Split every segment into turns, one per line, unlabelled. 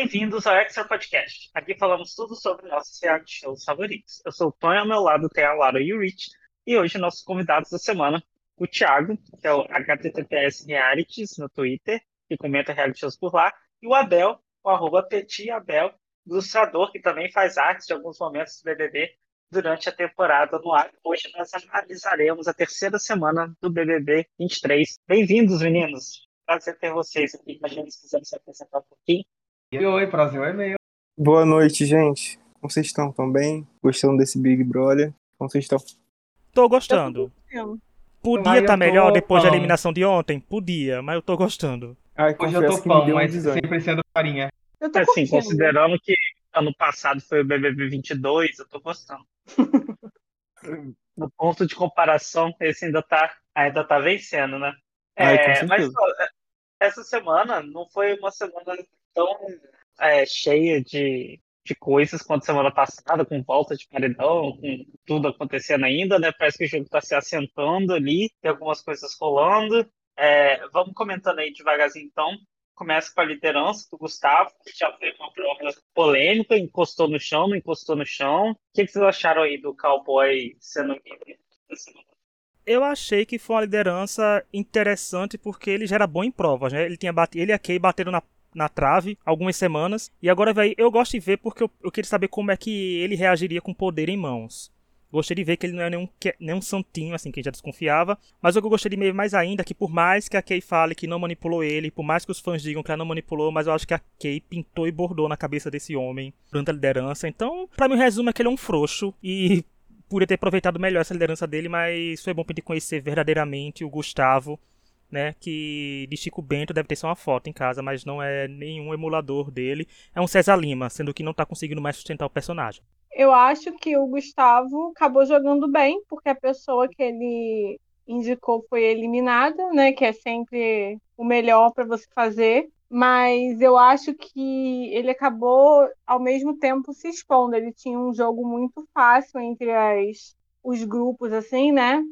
Bem-vindos ao Extra Podcast. Aqui falamos tudo sobre nossos reality shows favoritos. Eu sou o Tonho, ao meu lado tem a Laura e o Rich, e hoje nossos convidados da semana, o Thiago, que é o HTTPS Realities no Twitter, que comenta reality shows por lá, e o Abel, o arroba Abel, ilustrador que também faz artes de alguns momentos do BBB durante a temporada no ar. Hoje nós analisaremos a terceira semana do BBB 23. Bem-vindos, meninos! Prazer ter vocês aqui com a gente, se quiserem se apresentar um pouquinho.
Oi, prazer é meu.
Boa noite, gente. Como vocês estão? Tão bem? Gostando desse Big Brother? Como vocês estão?
Tô gostando. Podia estar tá melhor depois pão. da eliminação de ontem? Podia, mas eu tô gostando.
Ai, Hoje eu tô pão, mas um sempre sendo farinha.
Eu tô assim, considerando que ano passado foi o BBB 22, eu tô gostando. no ponto de comparação, esse ainda tá, ainda tá vencendo, né?
Ai, é, mas
essa semana não foi uma semana tão é, cheia de, de coisas quanto semana passada, com volta de paredão, com tudo acontecendo ainda, né? Parece que o jogo está se assentando ali, tem algumas coisas rolando. É, vamos comentando aí devagarzinho então. Começa com a liderança do Gustavo, que já foi uma prova polêmica, encostou no chão, não encostou no chão. O que, que vocês acharam aí do cowboy sendo
eu achei que foi uma liderança interessante porque ele já era bom em provas, né? Ele tinha ele e a Kay bateram na na trave algumas semanas. E agora, velho, eu gosto de ver porque eu, eu queria saber como é que ele reagiria com poder em mãos. Gostei de ver que ele não é nenhum, nenhum santinho, assim, que já desconfiava. Mas o que eu gostei de ver mais ainda é que, por mais que a Kay fale que não manipulou ele, por mais que os fãs digam que ela não manipulou, mas eu acho que a Kay pintou e bordou na cabeça desse homem durante a liderança. Então, para mim, o resumo é que ele é um frouxo e podia ter aproveitado melhor essa liderança dele, mas foi bom pra ele conhecer verdadeiramente o Gustavo né? Que de Chico Bento deve ter só uma foto em casa, mas não é nenhum emulador dele. É um César Lima, sendo que não está conseguindo mais sustentar o personagem.
Eu acho que o Gustavo acabou jogando bem, porque a pessoa que ele indicou foi eliminada, né? Que é sempre o melhor para você fazer. Mas eu acho que ele acabou, ao mesmo tempo, se expondo. Ele tinha um jogo muito fácil entre as, os grupos, assim, né?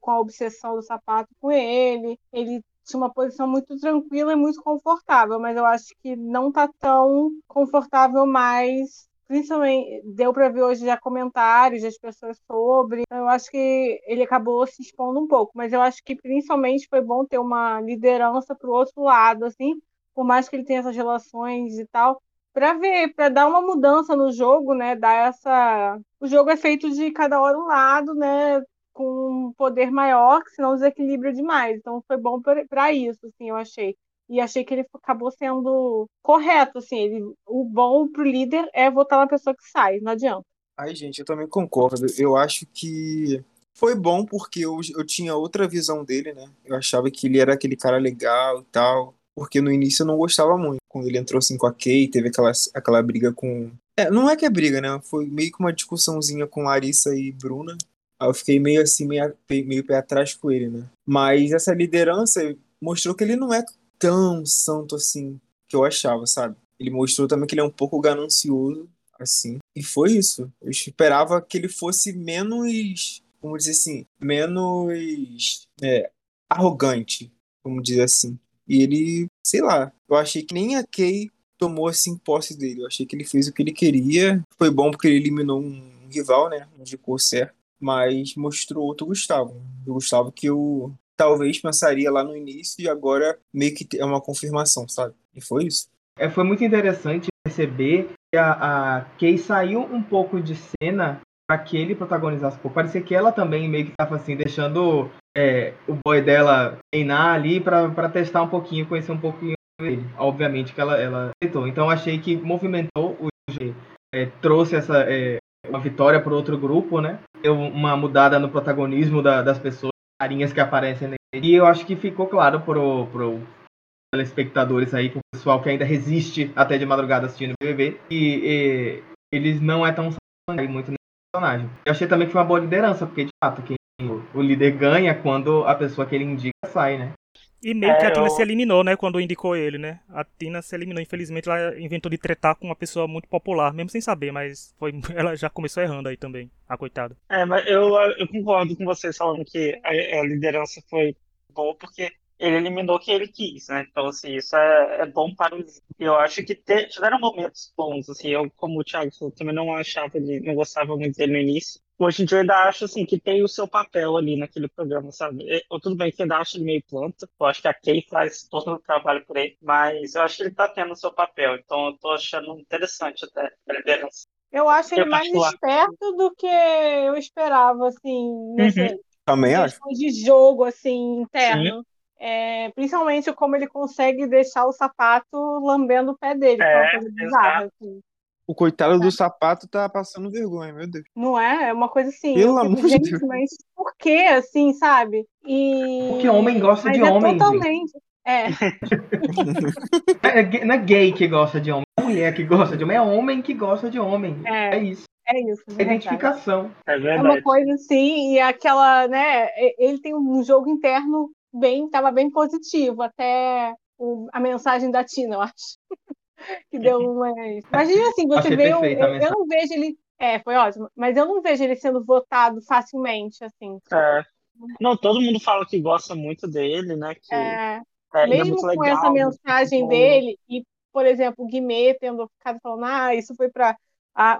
com a obsessão do sapato com ele. Ele tinha uma posição muito tranquila e muito confortável, mas eu acho que não tá tão confortável mais. Principalmente, deu para ver hoje já comentários das pessoas sobre. Eu acho que ele acabou se expondo um pouco, mas eu acho que principalmente foi bom ter uma liderança para o outro lado, assim, por mais que ele tenha essas relações e tal, para ver, para dar uma mudança no jogo, né? Dar essa. O jogo é feito de cada hora um lado, né? com um poder maior, que senão desequilibra demais. Então foi bom para isso, assim, eu achei. E achei que ele acabou sendo correto, assim, ele, o bom pro líder é votar na pessoa que sai, não adianta.
Ai, gente, eu também concordo. Eu acho que foi bom porque eu, eu tinha outra visão dele, né? Eu achava que ele era aquele cara legal e tal. Porque no início eu não gostava muito. Quando ele entrou assim com a Kay, teve aquela, aquela briga com. É, não é que é briga, né? Foi meio que uma discussãozinha com Larissa e Bruna. Aí eu fiquei meio assim, meio, meio pé atrás com ele, né? Mas essa liderança mostrou que ele não é tão santo assim que eu achava, sabe? Ele mostrou também que ele é um pouco ganancioso, assim. E foi isso. Eu esperava que ele fosse menos, como dizer assim, menos é, arrogante, vamos dizer assim. E ele, sei lá, eu achei que nem a Kay tomou assim posse dele. Eu achei que ele fez o que ele queria. Foi bom porque ele eliminou um rival, né? Indicou certo mas mostrou outro Gustavo. O Gustavo que eu talvez pensaria lá no início e agora meio que é uma confirmação, sabe? E foi isso.
É, foi muito interessante perceber que a, a Kay saiu um pouco de cena para que ele protagonizasse. Parecia que ela também meio que estava assim, deixando é, o boy dela treinar ali para testar um pouquinho, conhecer um pouquinho dele. Obviamente que ela, ela aceitou. Então achei que movimentou o é, trouxe essa, é, uma vitória para outro grupo, né? Deu uma mudada no protagonismo da, das pessoas, carinhas que aparecem nele. E eu acho que ficou claro pro, pro telespectadores aí, pro pessoal que ainda resiste até de madrugada assistindo o BBB, que e, eles não é tão muito nesse personagem. Eu achei também que foi uma boa liderança, porque de fato, quem, o líder ganha quando a pessoa que ele indica sai, né?
E meio é, que a Tina eu... se eliminou, né, quando indicou ele, né? A Tina se eliminou, infelizmente ela inventou de tretar com uma pessoa muito popular, mesmo sem saber, mas foi, ela já começou errando aí também, a coitada.
É, mas eu, eu concordo com vocês falando que a, a liderança foi boa, porque ele eliminou quem ele quis, né? Então, assim, isso é, é bom para os. Eu acho que te, tiveram momentos bons, assim, eu, como o Thiago falou, também não achava ele, não gostava muito dele no início. Hoje em dia eu ainda acho, assim, que tem o seu papel ali naquele programa, sabe? Eu, tudo bem que ainda acho ele meio planta, eu acho que a Kay faz todo o trabalho por ele, mas eu acho que ele tá tendo o seu papel, então eu tô achando interessante até a liderança.
Eu acho ele
Eu
mais
particular-
esperto do que eu esperava, assim, nessa
Também acho.
de jogo, assim, interno. É, principalmente como ele consegue deixar o sapato lambendo o pé dele, que é uma
É,
coisa bizarra, assim.
O coitado do sapato tá passando vergonha, meu Deus.
Não é? É uma coisa assim.
Pelo amor de
gente,
Deus.
mas por que, assim, sabe? E...
Porque homem gosta
mas
de
é
homem,
totalmente. É,
É, é- não é gay que gosta de homem, não é mulher que gosta de homem, é homem que gosta de homem.
É.
É isso.
é isso.
É
verdade.
identificação.
É
É
verdade.
uma coisa assim, e aquela, né? Ele tem um jogo interno bem, tava bem positivo, até o- a mensagem da Tina, eu acho. que deu uma. Imagina assim, você
Achei
vê. eu, eu não vejo ele. É, foi ótimo, mas eu não vejo ele sendo votado facilmente, assim.
É. Não, todo mundo fala que gosta muito dele, né? Que
É,
é, é
mesmo
muito
com
legal,
essa
muito
mensagem
bom.
dele, e, por exemplo, o Guimê tendo ficado falando, ah, isso foi para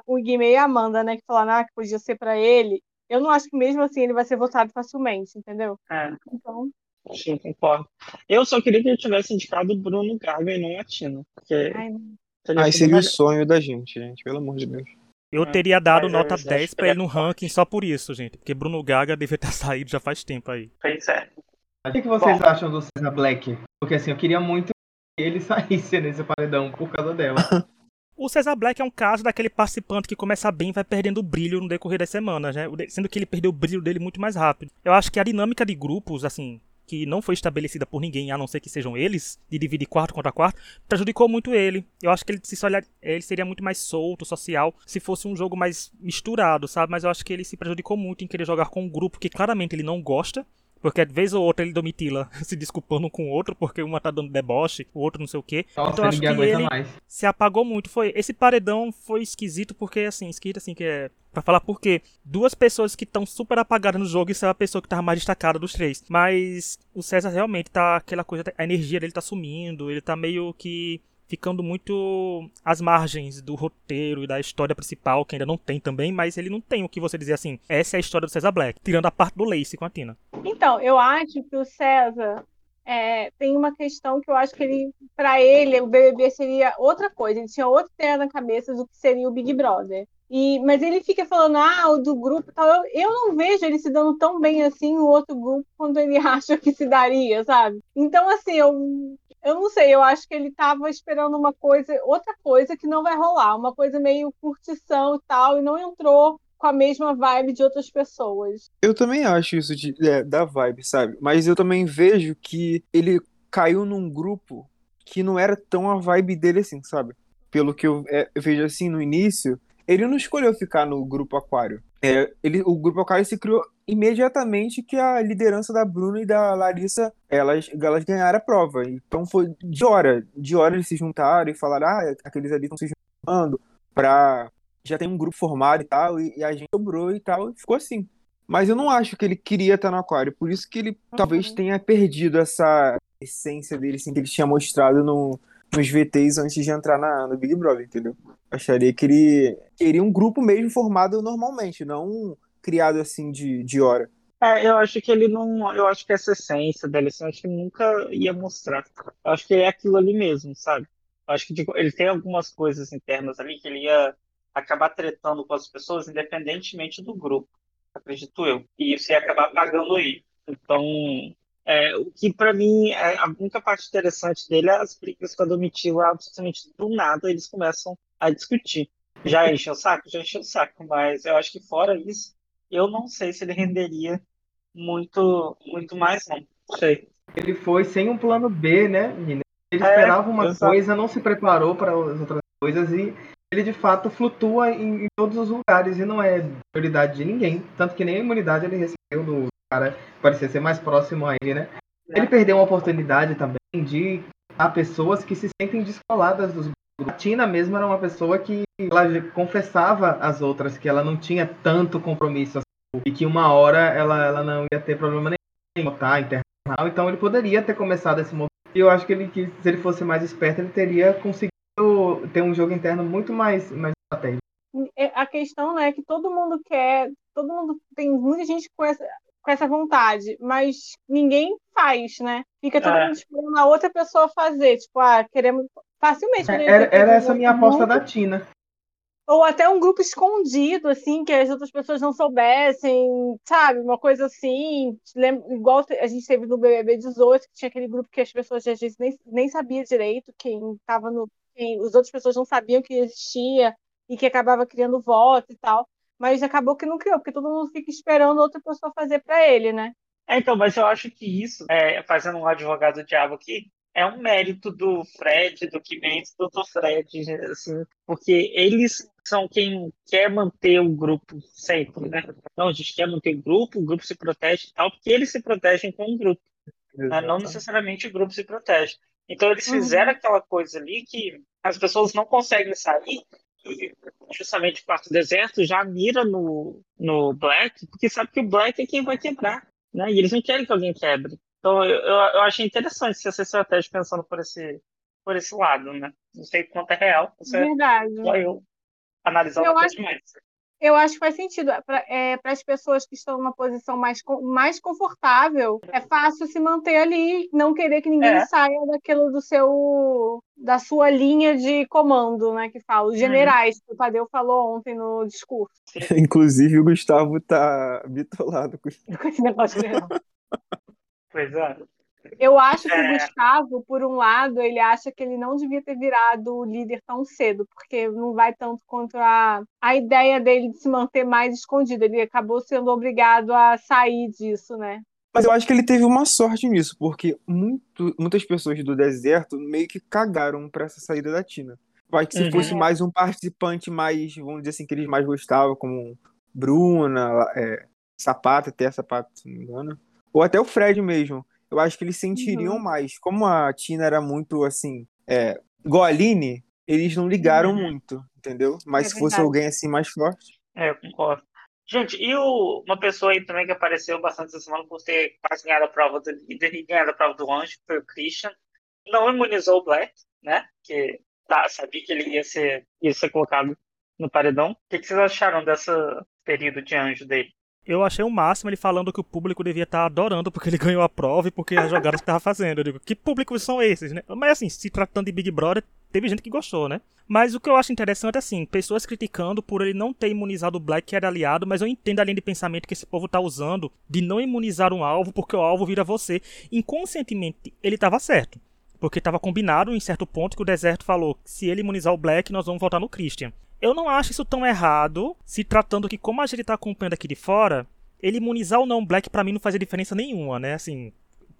o Guimê e a Amanda, né, que falaram ah, que podia ser para ele. Eu não acho que mesmo assim ele vai ser votado facilmente, entendeu?
É,
Então,
sim, concordo. Eu só queria que ele tivesse indicado o Bruno Gaga e não a Tina. Porque
ai,
teria
Aí seria o
melhor.
sonho da gente, gente. Pelo amor de Deus.
Eu
É,
teria dado
mas
nota
eu acho
10
que
pra
ele é
no ranking só por isso, gente. Porque Bruno Gaga devia ter saído já faz tempo aí.
Pois é.
O que, que vocês
Bom.
acham do César Black? Porque assim, eu queria muito que ele saísse nesse paredão por causa dela.
O Cesar Black é um caso daquele participante que começa bem e vai perdendo o brilho no decorrer das semanas, né? Sendo que ele perdeu o brilho dele muito mais rápido. Eu acho que a dinâmica de grupos, assim, que não foi estabelecida por ninguém, a não ser que sejam eles, de dividir quarto contra quarto, prejudicou muito ele. Eu acho que ele, se olhar, ele seria muito mais solto, social, se fosse um jogo mais misturado, sabe? Mas eu acho que ele se prejudicou muito em querer jogar com um grupo que claramente ele não gosta. Porque de vez ou outra ele domitila se desculpando com o outro, porque uma tá dando deboche, o outro não sei o quê.
Nossa,
Então, acho que ele-
mais.
se apagou muito. Foi esse paredão foi esquisito porque assim, esquisito assim que é Pra falar por quê? Duas pessoas que estão super apagadas no jogo e isso é a pessoa que tava mais destacada dos três. Mas o César realmente tá aquela coisa, a energia dele tá sumindo, ele tá meio que ficando muito às margens do roteiro e da história principal, que ainda não tem também, mas ele não tem o que você dizer assim, essa é a história do César Black, tirando a parte do Lace com a Tina.
Então, eu acho que o César é, tem uma questão que eu acho que ele, para ele, o BBB seria outra coisa. Ele tinha outra ideia na cabeça do que seria o Big Brother. E, mas ele fica falando, ah, o do grupo tal. Eu, eu não vejo ele se dando tão bem assim no outro grupo quando ele acha que se daria, sabe? Então, assim, eu, eu não sei, eu acho que ele tava esperando uma coisa, outra coisa que não vai rolar, uma coisa meio curtição e tal, e não entrou com a mesma vibe de outras pessoas.
Eu também acho isso de, é, da vibe, sabe? Mas eu também vejo que ele caiu num grupo que não era tão a vibe dele assim, sabe? Pelo que eu, é, eu vejo assim no início, ele não escolheu ficar no grupo Aquário. É, ele, o grupo Aquário se criou imediatamente que a liderança da Bruna e da Larissa elas, elas ganharam a prova. Então foi de hora, de hora eles se juntaram e falaram: ah, aqueles ali estão se juntando pra. Já tem um grupo formado e tal, e, e a gente sobrou e tal, e ficou assim. Mas eu não acho que ele queria estar no Aquário, por isso que ele talvez tenha perdido essa essência dele, assim, que ele tinha mostrado no, nos VTs antes de entrar na, no Big Brother, entendeu? Acharia que ele queria um grupo mesmo formado normalmente, não criado assim de, de hora.
É, eu acho que ele não. Eu acho que essa essência dele, assim, eu acho que nunca ia mostrar. Eu acho que é aquilo ali mesmo, sabe? Eu acho que tipo, ele tem algumas coisas internas ali que ele ia acabar tretando com as pessoas, independentemente do grupo, acredito eu. E isso ia acabar pagando ele. Então, é, o que pra mim é a única parte interessante dele é as brigas com a Domitila, absolutamente do nada eles começam a discutir. Já encheu o saco? Já encheu o saco, mas eu acho que fora isso, eu não sei se ele renderia muito, muito mais, não. Sei.
Ele foi sem um plano B, né, menina? Ele
É,
esperava uma
exato.
coisa, não se preparou para as outras coisas e ele de fato flutua em, em todos os lugares e não é prioridade de ninguém. Tanto que nem a imunidade ele recebeu do cara que parecia ser mais próximo a ele, né? Ele perdeu uma oportunidade também de há pessoas que se sentem descoladas dos. A Tina mesmo era uma pessoa que ela confessava às outras que ela não tinha tanto compromisso assim, e que uma hora ela, ela não ia ter problema nenhum em botar internet então ele poderia ter começado esse movimento. E eu acho que ele, que se ele fosse mais esperto, ele teria conseguido ter um jogo interno muito mais, mais estratégico.
É, a questão né, é que todo mundo quer, todo mundo tem muita gente com essa, com essa vontade, mas ninguém faz, né? Fica todo é. mundo esperando a outra pessoa fazer, tipo, ah, queremos facilmente.
É, era, era essa minha aposta da Tina.
Ou até um grupo escondido, assim, que as outras pessoas não soubessem, sabe? Uma coisa assim, igual a gente teve no BBB 18, que tinha aquele grupo que as pessoas às vezes nem, nem sabia direito quem estava no. Quem, as outras pessoas não sabiam que existia e que acabava criando voto e tal. Mas acabou que não criou, porque todo mundo fica esperando outra pessoa fazer para ele, né?
É, então, mas eu acho que isso, é, fazendo um advogado do diabo aqui, é um mérito do Fred, do Kimenez, do, do Fred, assim, porque eles são quem quer manter o grupo sempre, né? Então, a gente quer manter o grupo, o grupo se protege e tal, porque eles se protegem com o grupo. Né? Não necessariamente o grupo se protege. Então, eles uhum. fizeram uhum. aquela coisa ali que as pessoas não conseguem sair e justamente o quarto deserto já mira no, no Black, porque sabe que o Black é quem vai quebrar, né? E eles não querem que alguém quebre. Então, eu, eu achei interessante essa estratégia pensando por esse, por esse lado, né? Não sei quanto é real. Você,
Verdade.
Só eu analisando
eu acho, mais. Eu acho que faz sentido. Para é, as pessoas que estão numa posição mais, mais confortável, é fácil se manter ali, não querer que ninguém é. saia daquilo do seu da sua linha de comando, né? Que fala, os uhum. generais, que o Tadeu falou ontem no discurso.
Inclusive o Gustavo tá bitolado com
esse negócio de
Pois é.
Eu acho que é. o Gustavo, por um lado, ele acha que ele não devia ter virado líder tão cedo, porque não vai tanto contra a ideia dele de se manter mais escondido. Ele acabou sendo obrigado a sair disso, né?
Mas eu acho que ele teve uma sorte nisso, porque muito, muitas pessoas do deserto meio que cagaram para essa saída da Tina. Eu acho que se uhum. fosse mais um participante mais, vamos dizer assim, que eles mais gostavam, como Bruna, é, Sapata, até Sapata, se não me engano, ou até o Fred mesmo. Eu acho que eles sentiriam uhum. mais. Como a Tina era muito assim, é, Goline, eles não ligaram uhum. muito, entendeu? Mas é se fosse alguém assim mais forte.
É, eu concordo. Gente, e o, uma pessoa aí também que apareceu bastante essa semana por ter quase ganhado a prova do líder e ganhado a prova do anjo, foi o Christian. Não imunizou o Black, né? Que tá, sabia que ele ia ser, ia ser colocado no paredão. O que, que vocês acharam desse período de anjo dele?
Eu achei o máximo ele falando que o público devia estar tá adorando porque ele ganhou a prova e porque as jogadas que estava fazendo. Eu digo, que públicos são esses, né? Mas assim, se tratando de Big Brother, teve gente que gostou, né? Mas o que eu acho interessante é assim, pessoas criticando por ele não ter imunizado o Black que era aliado, mas eu entendo a linha de pensamento que esse povo tá usando de não imunizar um alvo porque o alvo vira você. Inconscientemente, ele estava certo. Porque estava combinado em certo ponto que o deserto falou se ele imunizar o Black, nós vamos votar no Christian. Eu não acho isso tão errado, se tratando que, como a gente tá acompanhando aqui de fora, ele imunizar ou não Black para mim não fazia diferença nenhuma, né? Assim,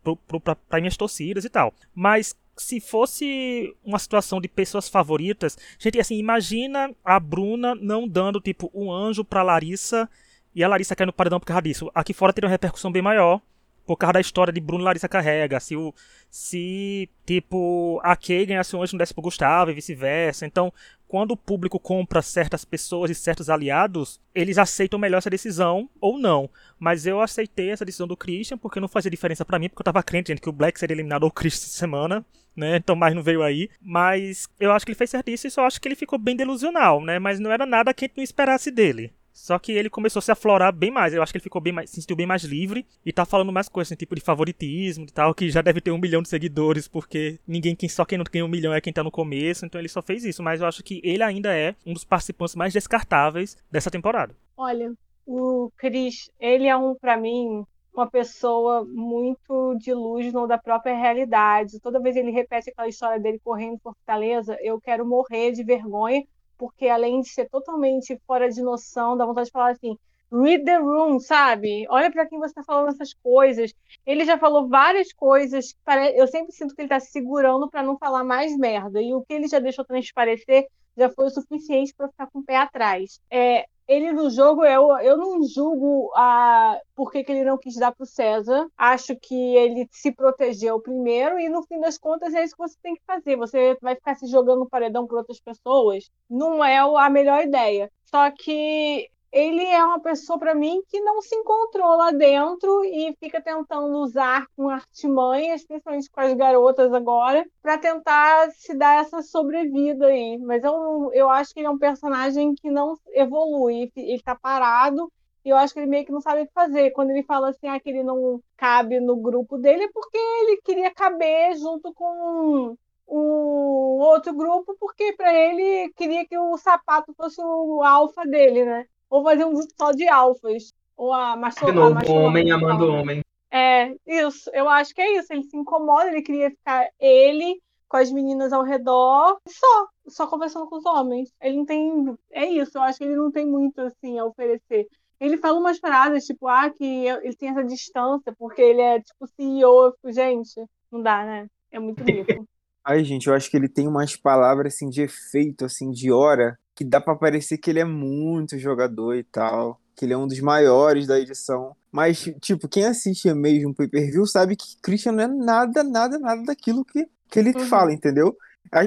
pro, pro, pra, minhas torcidas e tal. Mas se fosse uma situação de pessoas favoritas, gente, assim, imagina a Bruna não dando, tipo, um anjo pra Larissa e a Larissa cair no paredão por causa disso. Aqui fora teria uma repercussão bem maior por causa da história de Bruno Larissa Carrega. Se, o, se tipo, a Kay ganhasse um anjo não desse pro Gustavo e vice-versa. Então, quando o público compra certas pessoas e certos aliados, eles aceitam melhor essa decisão ou não. Mas eu aceitei essa decisão do Christian porque não fazia diferença para mim, porque eu tava crente gente, que o Black seria eliminado ou o Christian essa semana. Né, então mais não veio aí. Mas eu acho que ele fez certíssimo e só acho que ele ficou bem delusional, né? Mas não era nada que a gente não esperasse dele. Só que ele começou a se aflorar bem mais. Eu acho que ele ficou bem mais, se sentiu bem mais livre e tá falando mais coisas, assim, tipo de favoritismo e tal, que já deve ter um milhão de seguidores, porque ninguém, quem, só quem não tem um milhão é quem tá no começo, então ele só fez isso. Mas eu acho que ele ainda é um dos participantes mais descartáveis dessa temporada.
Olha, o Chris, ele é um, para mim, uma pessoa muito delusional da própria realidade. Toda vez ele repete aquela história dele correndo em Fortaleza, eu quero morrer de vergonha porque além de ser totalmente fora de noção, dá vontade de falar assim: read the room, sabe? Olha para quem você está falando essas coisas. Ele já falou várias coisas, eu sempre sinto que ele está se segurando para não falar mais merda. E o que ele já deixou transparecer já foi o suficiente para ficar com o pé atrás. É, ele no jogo, eu, eu não julgo a, por que, que ele não quis dar para o César. Acho que ele se protegeu primeiro e no fim das contas é isso que você tem que fazer. Você vai ficar se jogando no paredão por outras pessoas. Não é a melhor ideia. Só que ele é uma pessoa para mim que não se encontrou lá dentro e fica tentando usar com artimanhas, principalmente com as garotas agora, para tentar se dar essa sobrevida aí. Mas eu, eu acho que ele é um personagem que não evolui, ele está parado. E eu acho que ele meio que não sabe o que fazer. Quando ele fala assim, ah, que ele não cabe no grupo dele, é porque ele queria caber junto com o outro grupo, porque para ele queria que o sapato fosse o alfa dele, né? Ou fazer um grupo só de alfas. Ou a macho,
De novo, a homem amando homem.
É, isso. Eu acho que é isso. Ele se incomoda, ele queria ficar ele com as meninas ao redor, só, só conversando com os homens. Ele não tem. É isso, eu acho que ele não tem muito assim a oferecer. Ele fala umas paradas, tipo, ah, que ele tem essa distância, porque ele é tipo CEO. Eu fico, gente, não dá, né? É muito mico.
Ai, gente, eu acho que ele tem umas palavras assim de efeito, assim, de hora, que dá pra parecer que ele é muito jogador e tal, que ele é um dos maiores da edição. Mas, tipo, quem assiste mesmo o pay-per-view sabe que Christian não é nada, nada, nada daquilo que, que ele
Uhum.
fala, entendeu?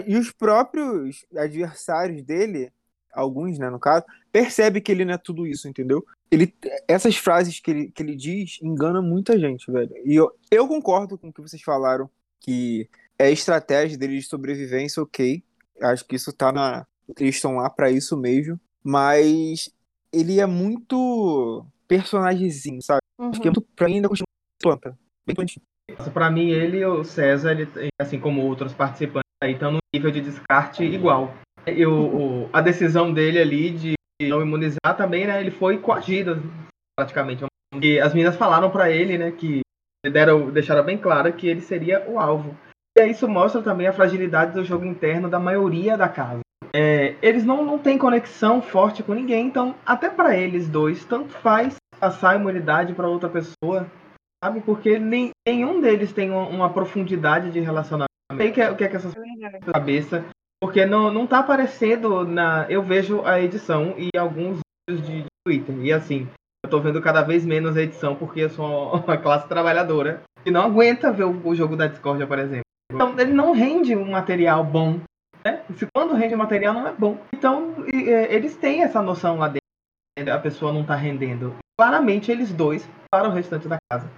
E os próprios adversários dele, alguns, né, no caso, percebe que ele não é tudo isso, entendeu? Ele, essas frases que ele, que ele diz enganam muita gente, velho. E eu, eu concordo com o que vocês falaram, que é estratégia dele de sobrevivência, ok. Acho que isso tá na. Eles estão lá pra isso mesmo. Mas ele é muito personagemzinho, sabe? Acho que é
Uhum.
muito, pra mim ainda continua planta. Bem plantinho.
Pra mim, ele e o César, ele, assim como outros participantes aí, estão no nível de descarte igual. E o, o- a decisão dele ali de não imunizar também, né? Ele foi coagido, praticamente. E as meninas falaram pra ele, né, que deram, deixaram bem claro que ele seria o alvo. E isso mostra também a fragilidade do jogo interno da maioria da casa. É, eles não, não têm conexão forte com ninguém, então até pra eles dois, tanto faz passar a imunidade pra outra pessoa, sabe? Porque nem, nenhum deles tem uma, uma profundidade de relacionamento. Sei o que é, o que é que essas
É
cabeça, porque não, não tá aparecendo na. Eu vejo a edição e alguns vídeos de, de Twitter. E assim, eu tô vendo cada vez menos a edição porque eu sou uma classe trabalhadora e não aguenta ver o, o jogo da Discord, por exemplo. Então ele não rende um material bom. Né? Quando rende um material não é bom. Então é, eles têm essa noção lá dentro. A pessoa não tá rendendo. Claramente eles dois para o restante da casa.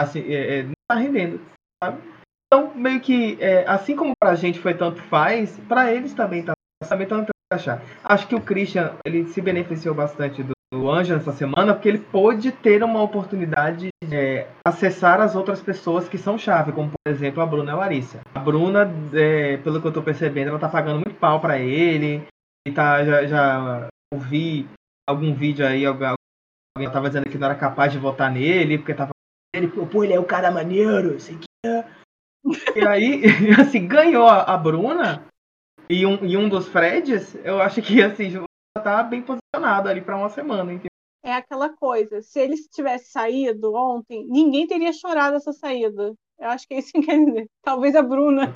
Assim, é, é, não tá rendendo. Sabe? Então, meio que, é, assim como pra gente foi tanto faz, pra eles também tá também estão tentando achar. Acho que o Christian, ele se beneficiou bastante do, do Anjo essa semana, porque ele pôde ter uma oportunidade de é, acessar as outras pessoas que são chave, como por exemplo a Bruna e a Larissa. A Bruna, é, pelo que eu tô percebendo, ela tá pagando muito pau pra ele, e tá, já, já ouvi algum vídeo aí, alguém alguém tava dizendo que não era capaz de votar nele, porque tava ele, pô, ele é o cara maneiro, sei que e aí, assim, ganhou a a Bruna e um, e um dos Freds, eu acho que, assim, já tá bem posicionado ali pra uma semana, entendeu?
É aquela coisa, se ele tivesse saído ontem, ninguém teria chorado essa saída. Eu acho que é isso que quer dizer. Talvez a Bruna.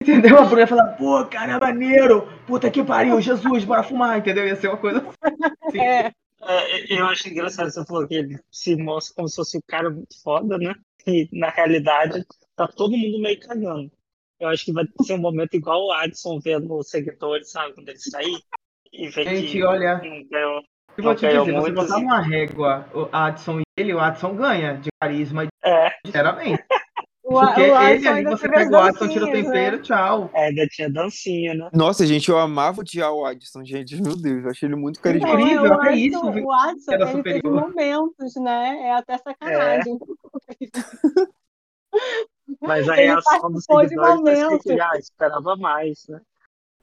Entendeu? A Bruna ia falar, pô, cara, é maneiro, puta que pariu, Jesus, bora fumar, entendeu? Ia ser uma coisa assim.
É,
É, eu acho engraçado você falou que ele se mostra como se fosse o cara muito foda, né? E na realidade tá todo mundo meio cagando. Eu acho que vai ser um momento igual o Adson vendo os seguidores, sabe? Quando ele sair e ver
Gente,
que
olha,
não ganhou.
eu vou te você botar numa régua o Adson e ele, o Adson ganha de carisma,
É,
sinceramente.
o,
Porque
o
ele ali, você
teve
pega o Adson, tira o
dancinhas,
tempero,
né?
tchau.
é, ainda tinha dancinha, né?
Nossa, gente, eu amava odiar o Adson, gente. Meu Deus, eu achei ele muito
Não,
carismático.
Incrível,
o
é
Adson,
isso,
o Adson, ele teve
superior.
momentos, né? É até sacanagem.
Mas a
Ele
reação dos seguidores
momentos.
que ah, esperava mais, né?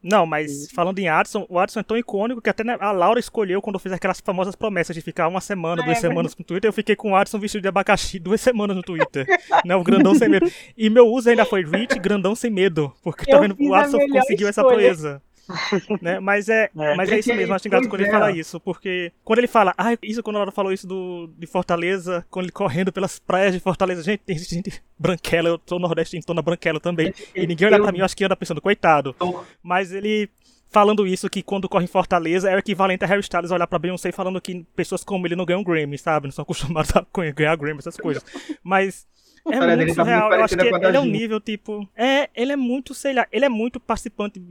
Não, mas falando em Adson, o Adson é tão icônico que até né, a Laura escolheu quando eu fiz aquelas famosas promessas de ficar uma semana, duas
É,
semanas no Twitter. Eu fiquei com o Adson vestido de abacaxi duas semanas no Twitter. né, o grandão sem medo. E meu uso ainda foi Rich, grandão sem medo. Porque tá vendo? O Adson conseguiu essa
escolha.
proeza. né? Mas é,
É.
mas é isso mesmo, acho engraçado quando ele
é.
fala isso, porque quando ele fala, ah, isso quando a Laura falou isso do, de Fortaleza, quando ele correndo pelas praias de Fortaleza, gente, tem gente branquela, eu sou nordestino, tô na branquela também, e ninguém olha pra mim, eu acho que anda pensando, coitado. Mas ele falando isso, que quando corre em Fortaleza é o equivalente a Harry Styles olhar pra Beyoncé falando que pessoas como ele não ganham Grammy, sabe? Não são acostumados a ganhar Grammy, essas coisas. Mas é muito
tá muito
surreal. Eu acho que ele é um nível, tipo. É, ele é muito, sei lá, ele é muito participante.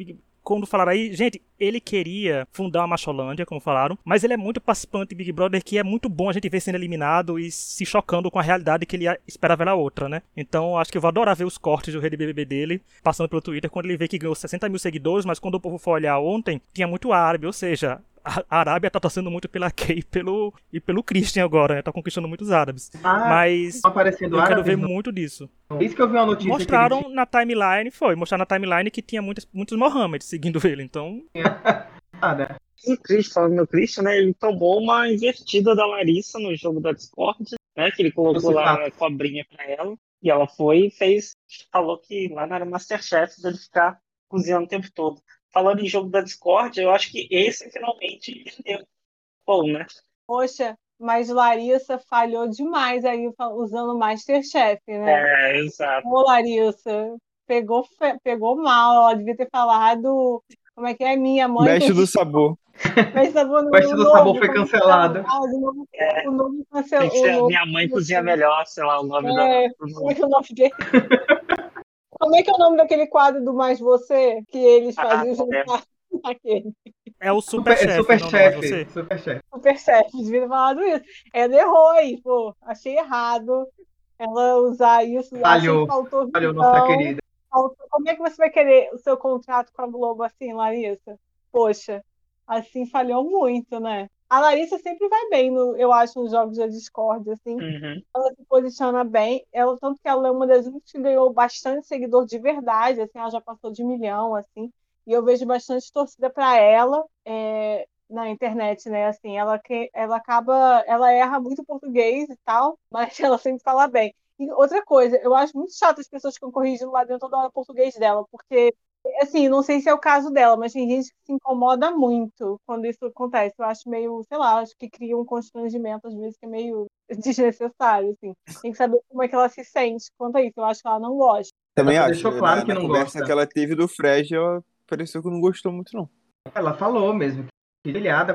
Quando falaram aí, gente, ele queria fundar a Macholândia, como falaram, mas ele é muito participante Big Brother que é muito bom a gente ver sendo eliminado e se chocando com a realidade que ele esperava era outra, né? Então acho que eu vou adorar ver os cortes do Rede BBB dele, passando pelo Twitter, quando ele vê que ganhou 60 mil seguidores, mas quando o povo for olhar ontem, tinha muito árabe, ou seja, a Arábia tá torcendo muito pela Kay e pelo, e pelo Christian agora, né? Tá conquistando muitos árabes.
Ah,
Mas
estão aparecendo
eu quero
árabes
ver
no-
muito disso.
Isso que eu vi uma notícia.
Mostraram
ele
na timeline, foi, mostraram na timeline que tinha muitos, muitos Mohammed seguindo ele, então
tinha- Ah, né?
E o Christian, falando no Christian, né, ele tomou uma invertida da Larissa no jogo da Discord, né, que ele colocou lá
tá.
a cobrinha pra ela, e ela foi e fez, falou que lá não era Masterchef, dele ficar cozinhando o tempo todo. Falando em jogo da Discord, eu acho que esse finalmente deu bom, né?
Poxa, mas Larissa falhou demais aí usando o Masterchef, né?
É, exato.
Ô, Larissa, pegou, pegou mal. Ela devia ter falado. Como é que é? Minha mãe.
Mestre do sabor.
Mestre do sabor, no-
Mestre do
no
sabor
novo,
foi cancelado.
que é? Ah, o novo,
É.
o novo cancelou.
que ser
o novo-
Minha Mãe Cozinha Melhor, sei lá o nome
É,
da.
Como é que é o nome dele? Como é que é o nome daquele quadro do Mais Você? Que eles
Ah,
faziam
é.
juntar aquele.
é o
Super,
Superchef,
super
não,
chefe.
você.
Super chefe.
Super Chef, devia ter falado isso. Ela errou aí, pô. Achei errado ela usar isso.
Falhou.
Faltou visão.
nossa querida.
Como é que você vai querer o seu contrato com a Globo assim, Larissa? Poxa, assim falhou muito, né? A Larissa sempre vai bem, no, eu acho, nos jogos da Discord, assim.
Uhum.
Ela se posiciona bem. Ela, tanto que ela é uma das únicas que ganhou bastante seguidor de verdade, assim, ela já passou de milhão, assim. E eu vejo bastante torcida para ela é, na internet, né? Assim, ela, que, ela acaba, ela erra muito português e tal, mas ela sempre fala bem. E outra coisa, eu acho muito chato as pessoas que ficam corrigindo lá dentro toda hora o português dela, porque, assim, não sei se é o caso dela, mas tem gente que se incomoda muito quando isso acontece. Eu acho meio, sei lá, acho que cria um constrangimento, às vezes, que é meio desnecessário, assim. Tem que saber como é que ela se sente quanto a isso. Eu acho que ela não gosta.
Também
Ela
acho.
deixou claro
na,
que
na
não
conversa
gosta.
que ela teve do Fred, ela pareceu que não gostou muito, não.
Ela falou mesmo.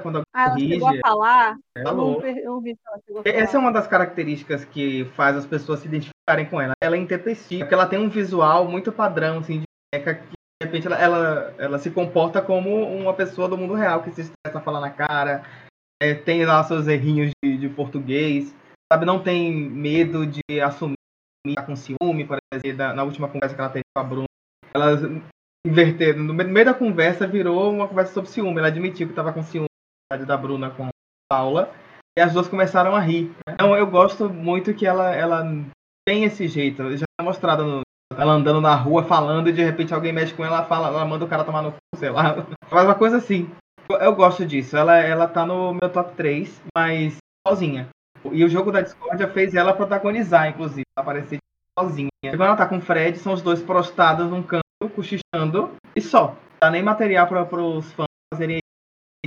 Quando alguém
Ah, ela
corrige.
chegou a falar? Per- eu ela chegou a falar.
Essa é uma das características que faz as pessoas se identificarem com ela. Ela é intempestiva, porque ela tem um visual muito padrão, assim, de boneca que de repente ela, ela, ela se comporta como uma pessoa do mundo real, que se estressa a falar na cara, é, tem lá seus errinhos de, de português, sabe? Não tem medo de assumir tá com ciúme, por exemplo, da- na última conversa que ela teve com a Bruna. Elas inverteram, no meio da conversa virou uma conversa sobre ciúme. Ela admitiu que estava com ciúme da Bruna com a Paula. E as duas começaram a rir. Então eu gosto muito que ela, ela tem esse jeito. Já é mostrado no- ela andando na rua falando e de repente alguém mexe com ela, ela fala, ela manda o cara tomar no cu, sei lá. Faz uma coisa assim. Eu, eu gosto disso. Ela, ela tá no meu top 3, mas sozinha. E o jogo da Discordia fez ela protagonizar, inclusive, aparecer sozinha. Quando ela tá com o Fred, são os dois prostrados num canto, cochichando, e só. Dá nem material para os fãs fazerem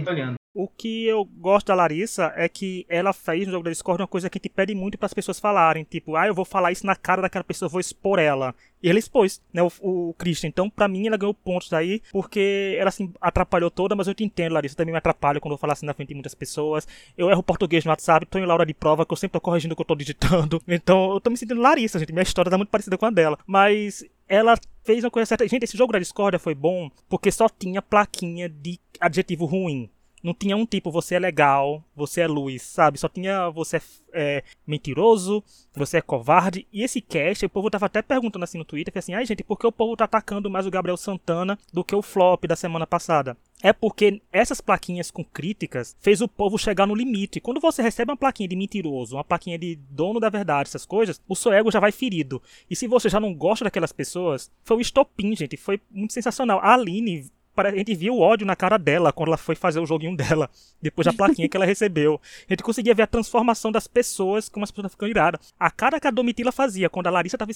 olhando.
O que eu gosto da Larissa é que ela fez no jogo da Discord uma coisa que gente pede muito para as pessoas falarem, tipo, ah, eu vou falar isso na cara daquela pessoa, vou expor ela. E ela expôs, né, o, o Christian. Então, pra mim, ela ganhou pontos daí, porque ela se atrapalhou toda, mas eu te entendo, Larissa, eu também me atrapalho quando eu falo assim na frente de muitas pessoas. Eu erro português no WhatsApp, tô em Laura de prova, que eu sempre tô corrigindo o que eu tô digitando. Então, eu tô me sentindo Larissa, gente, minha história tá muito parecida com a dela. Mas ela fez uma coisa certa. Gente, esse jogo da Discord foi bom porque só tinha plaquinha de adjetivo ruim. Não tinha um tipo, você é legal, você é luz, sabe? Só tinha você é, é mentiroso, você é covarde. E esse cast, o povo tava até perguntando assim no Twitter, que assim, ai gente, por que o povo tá atacando mais o Gabriel Santana do que o flop da semana passada? É porque essas plaquinhas com críticas fez o povo chegar no limite. Quando você recebe uma plaquinha de mentiroso, uma plaquinha de dono da verdade, essas coisas, o seu ego já vai ferido. E se você já não gosta daquelas pessoas, foi o estopim, gente. Foi muito sensacional. A Aline a gente viu o ódio na cara dela quando ela foi fazer o joguinho dela, depois da plaquinha que ela recebeu. A gente conseguia ver a transformação das pessoas, como as pessoas ficando iradas. A cara que a Domitila fazia quando a Larissa tava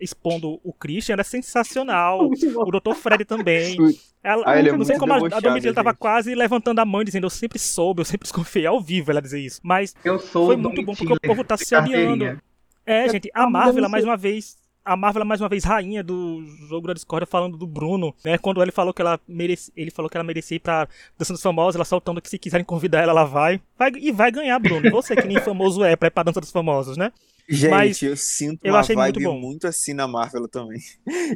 expondo o Christian era sensacional. o Dr. Fred também. Ela,
Ah, ele é
não sei
muito
como a, Domitila tava quase levantando a mão, dizendo eu sempre soube, eu sempre desconfiei ao vivo ela dizer isso. Mas
Eu sou
foi muito bom, porque o povo tá se aliando.
carteirinha.
É, gente, a Marvel, mais uma vez. A Marvel, mais uma vez, rainha do jogo da Discord, falando do Bruno, né? Quando ele falou que ela merece, ele falou que ela merecia ir pra Dança dos Famosos, ela soltando que se quiserem convidar ela, ela vai. vai e vai ganhar, Bruno. Você que nem famoso é pra ir pra Dança dos Famosos, né?
Gente,
Mas
eu sinto
eu
uma
achei muito
vibe
bom.
muito assim na Marvel também.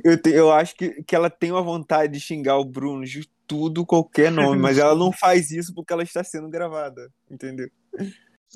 Eu, te- eu acho que, que ela tem uma vontade de xingar o Bruno de tudo, qualquer nome, mas ela não faz isso porque ela está sendo gravada, entendeu?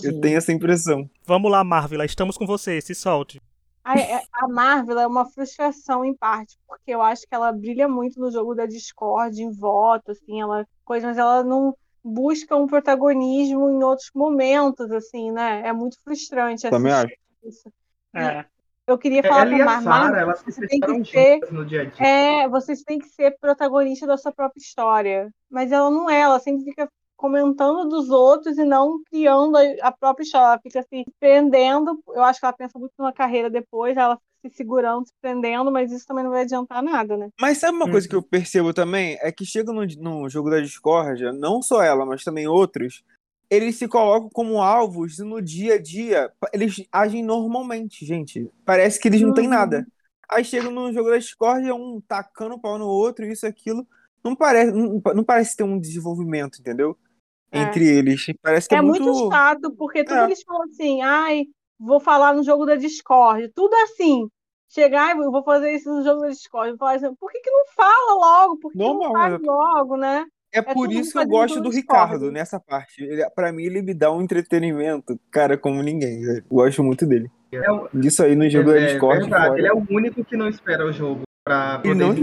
Eu tenho essa impressão.
Vamos lá, Marvel, estamos com você, se solte.
A, a Marvel é uma frustração em parte, porque eu acho que ela brilha muito no jogo da Discord, em voto, assim, ela coisa, mas ela não busca um protagonismo em outros momentos, assim, né? É muito frustrante
Também
assistir
acho.
isso.
É.
Eu queria falar
Ela e
pra
a
Mar,
Sarah,
Mar,
elas
você tem que ser
no dia a dia.
é, vocês têm que ser protagonista da sua própria história. Mas ela não é, ela sempre fica comentando dos outros e não criando a, a própria história. Ela fica se prendendo. Eu acho que ela pensa muito numa carreira depois, ela fica se segurando, se prendendo, mas isso também não vai adiantar nada, né?
Mas sabe uma coisa
Uhum.
que eu percebo também? É que chega no, no jogo da discórdia, não só ela, mas também outros, eles se colocam como alvos e no dia a dia eles agem normalmente, gente. Parece que eles não têm
Uhum.
nada. Aí chega no jogo da discórdia, um tacando o pau no outro, isso, aquilo. Não parece, não, não parece ter um desenvolvimento, entendeu?
É.
Entre eles. Parece que é,
É muito chato, porque tudo
É.
eles falam assim, ai, vou falar no jogo da Discord. Tudo assim. Chegar e eu vou fazer isso no jogo da Discord. Vou falar assim, por que, que não fala logo? Por que, que
Normal,
não faz
exato.
logo, né?
É
tudo
por isso que eu gosto do
Discord.
Ricardo nessa parte. Ele, pra mim, ele me dá um entretenimento, cara, como ninguém. Eu gosto muito dele.
É, o-
Disso aí no jogo da
é
Discord.
verdade, ele é o único que não espera o jogo pra poder
não-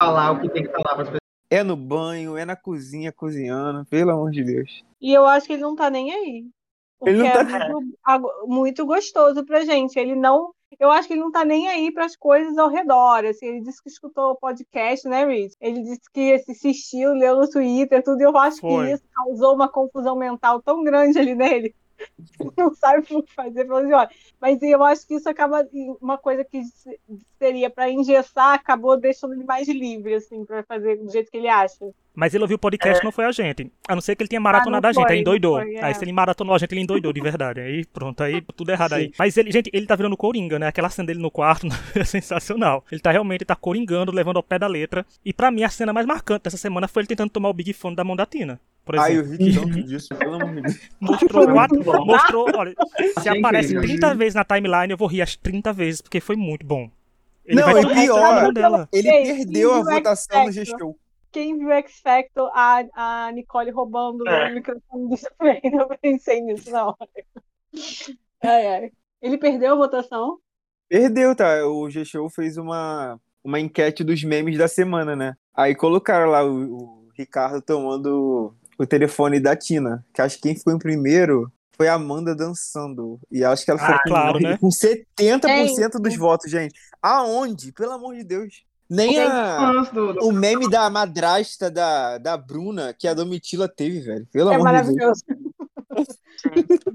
falar o que tem que falar pras pessoas.
É no banho, é na cozinha, cozinhando, pelo amor de Deus.
E eu acho que ele não tá nem aí. Porque
Ele não tá-
é muito, muito gostoso pra gente. Ele não. Eu acho que ele não tá nem aí para as coisas ao redor. Assim, ele disse que escutou o podcast, né, Reed? Ele disse que assistiu, leu no Twitter, tudo. E eu acho
Foi.
que isso causou uma confusão mental tão grande ali nele. Não sabe o que fazer. Assim, mas eu acho que isso acaba. Uma coisa que se- seria para engessar, acabou deixando ele mais livre, assim, para fazer do jeito que ele acha.
Mas ele ouviu o podcast, não foi a gente. A não ser que ele tenha maratonado
Ah,
a gente,
foi,
aí endoidou.
foi, é.
Aí se ele maratonou a gente, ele endoidou de verdade. Aí pronto, aí tudo errado aí. Mas ele, gente, ele tá virando Coringa, né? Aquela cena dele no quarto é sensacional. Ele tá realmente tá coringando, levando ao pé da letra. E pra mim, a cena mais marcante dessa semana foi ele tentando tomar o Big Fone da mão da Tina. Por
Ai, eu
exemplo.
ri tanto disso, pelo amor de Deus.
Mostrou quatro. Mostrou, olha, se
Achei
aparece
incrível.
30 vezes na timeline, eu vou rir as 30 vezes, porque foi muito bom. Ele
Não,
vai
e pior,
dela.
Ele perdeu a votação no
X-Factor? Quem viu X Factor, a, a Nicole roubando
É.
o microfone do Superman, eu pensei nisso na hora. Ai, ai. Ele perdeu a votação?
Perdeu, tá? O G-Show fez uma, uma enquete dos memes da semana, né? Aí colocaram lá o, o Ricardo tomando o telefone da Tina. Que acho que quem ficou em primeiro foi a Amanda dançando. E acho que ela
Ah,
com,
claro, né?
com 70% dos
Gente.
votos, gente. Aonde? Pelo amor de Deus. Nem a,
do-
o meme da madrasta da, da Bruna que a Domitila teve, velho. Pelo
É
amor de Deus.
maravilhoso.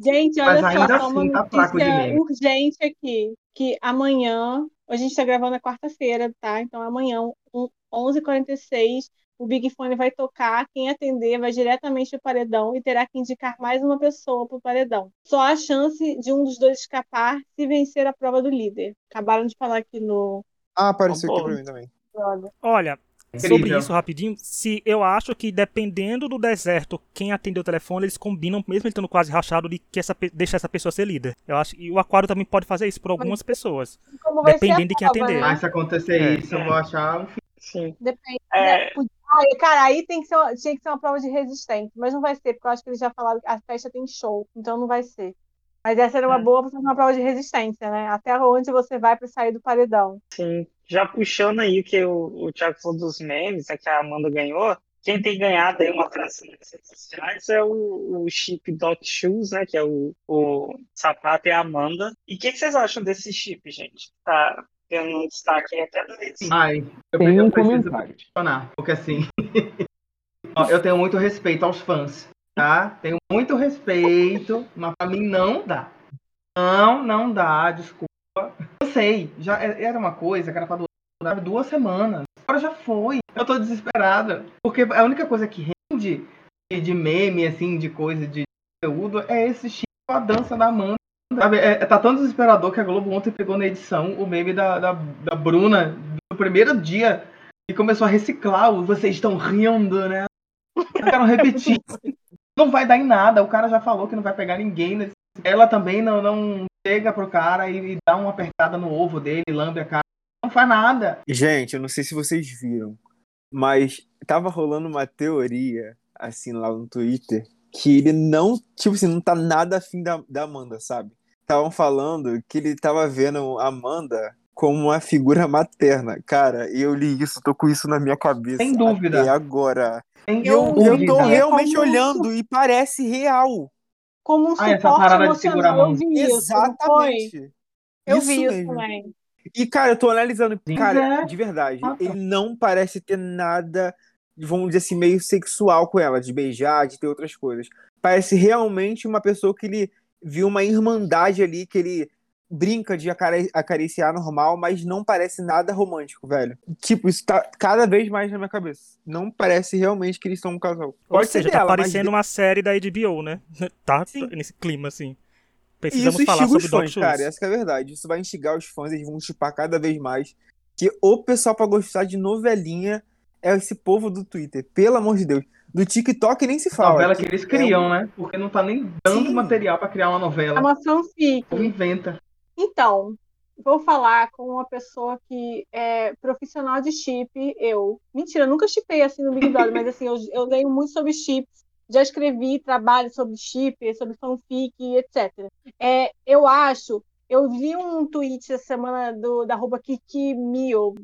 Gente,
Mas
olha
ainda
só, uma
assim tá de
notícia
meme.
urgente aqui, que amanhã, a gente tá gravando na quarta-feira, tá? Então amanhã, um, 11h46, o Big Fone vai tocar, quem atender vai diretamente pro paredão e terá que indicar mais uma pessoa pro paredão. Só há chance de um dos dois escapar se vencer a prova do líder. Acabaram de falar aqui no...
Ah, apareceu aqui pra mim também.
Olha,
Incrível.
sobre isso rapidinho, se eu acho que dependendo do deserto, quem atendeu o telefone, eles combinam, mesmo ele estando quase rachado, de que essa, deixar essa pessoa ser líder. Eu acho e o Aquário também pode fazer isso por algumas pessoas. Dependendo de quem
prova,
atender.
né?
Mas se acontecer
É.
isso, eu vou achar um
Sim.
Depende.
É.
né? Ai, cara, aí tem que ser, tinha que ser uma prova de resistência, mas não vai ser, porque eu acho que eles já falaram que a festa tem show, então não vai ser. Mas essa era uma
É.
boa pra fazer uma prova de resistência, né? Até onde você vai para sair do paredão.
Sim. Já puxando aí o que o, o Thiago falou dos memes, é que a Amanda ganhou. Quem tem ganhado aí uma atração nas redes sociais é o, o Chip Dot Shoes, né? Que é o, o sapato e a Amanda. E o que, que vocês acham desse chip, gente? Tá tendo um destaque aí até do
Ai, eu,
Tem
eu
um
preciso
comentário.
porque assim, ó, eu tenho muito respeito aos fãs, tá? Tenho muito respeito, mas pra mim não dá. Não, não dá, desculpa. Eu sei, já é- era uma coisa que era pra durar duas semanas. Agora já foi. Eu tô desesperada. Porque a única coisa que rende de- meme, assim, de coisa, de conteúdo, é esse tipo, a dança da Amanda. Sabe, é- tá tão desesperador que a Globo ontem pegou na edição o meme da, da, da Bruna do primeiro dia e começou a reciclar o vocês estão rindo, né? Quero repetir. Não vai dar em nada. O cara já falou que não vai pegar ninguém ela também não, não chega pro cara e dá uma apertada no ovo dele, lambe a cara. Não faz nada.
Gente, eu não sei se vocês viram, mas tava rolando uma teoria, assim, lá no Twitter, que ele não, tipo assim, não tá nada afim da, da Amanda, sabe? Estavam falando que ele tava vendo a Amanda como uma figura materna. Cara, eu li isso, tô com isso na minha cabeça.
Sem dúvida.
Até agora. Eu,
dúvida.
eu tô realmente olhando e parece real.
Como um
Ah, essa
suporte
parada de segurar a
emocional, eu
mão.
vi isso?
Exatamente.
Eu
Isso
vi isso
mesmo.
também.
E, cara, eu tô analisando.
Sim,
Cara,
é.
de verdade, ele não parece ter nada, vamos dizer assim, meio sexual com ela, de beijar, de ter outras coisas. Parece realmente uma pessoa que ele viu uma irmandade ali, que ele brinca de acari- acariciar normal, mas não parece nada romântico, velho. Tipo, isso tá cada vez mais na minha cabeça. Não parece realmente que eles são um casal.
Ou
Pode
seja,
ser
tá
dela, mas
parecendo uma série da HBO, né? Tá
Sim.
nesse clima, assim. Precisamos
isso
falar
os
sobre Doc
fãs, cara. Essa que é a verdade. Isso vai instigar os fãs, eles vão chipar cada vez mais. Que o pessoal pra gostar de novelinha é esse povo do Twitter. Pelo amor de Deus. Do TikTok nem se fala.
novela que eles
é
criam,
um-
né? Porque não tá nem dando
Sim.
material pra criar uma
É
novela.
uma fanfic.
Inventa.
Então, vou falar com uma pessoa que é profissional de chip, eu. Mentira, nunca chipei assim no Big Brother, mas assim, eu, eu leio muito sobre chips. Já escrevi trabalho sobre chip, sobre fanfic, etc. É, eu acho, eu vi um tweet essa semana do, da arroba Kiki Mio,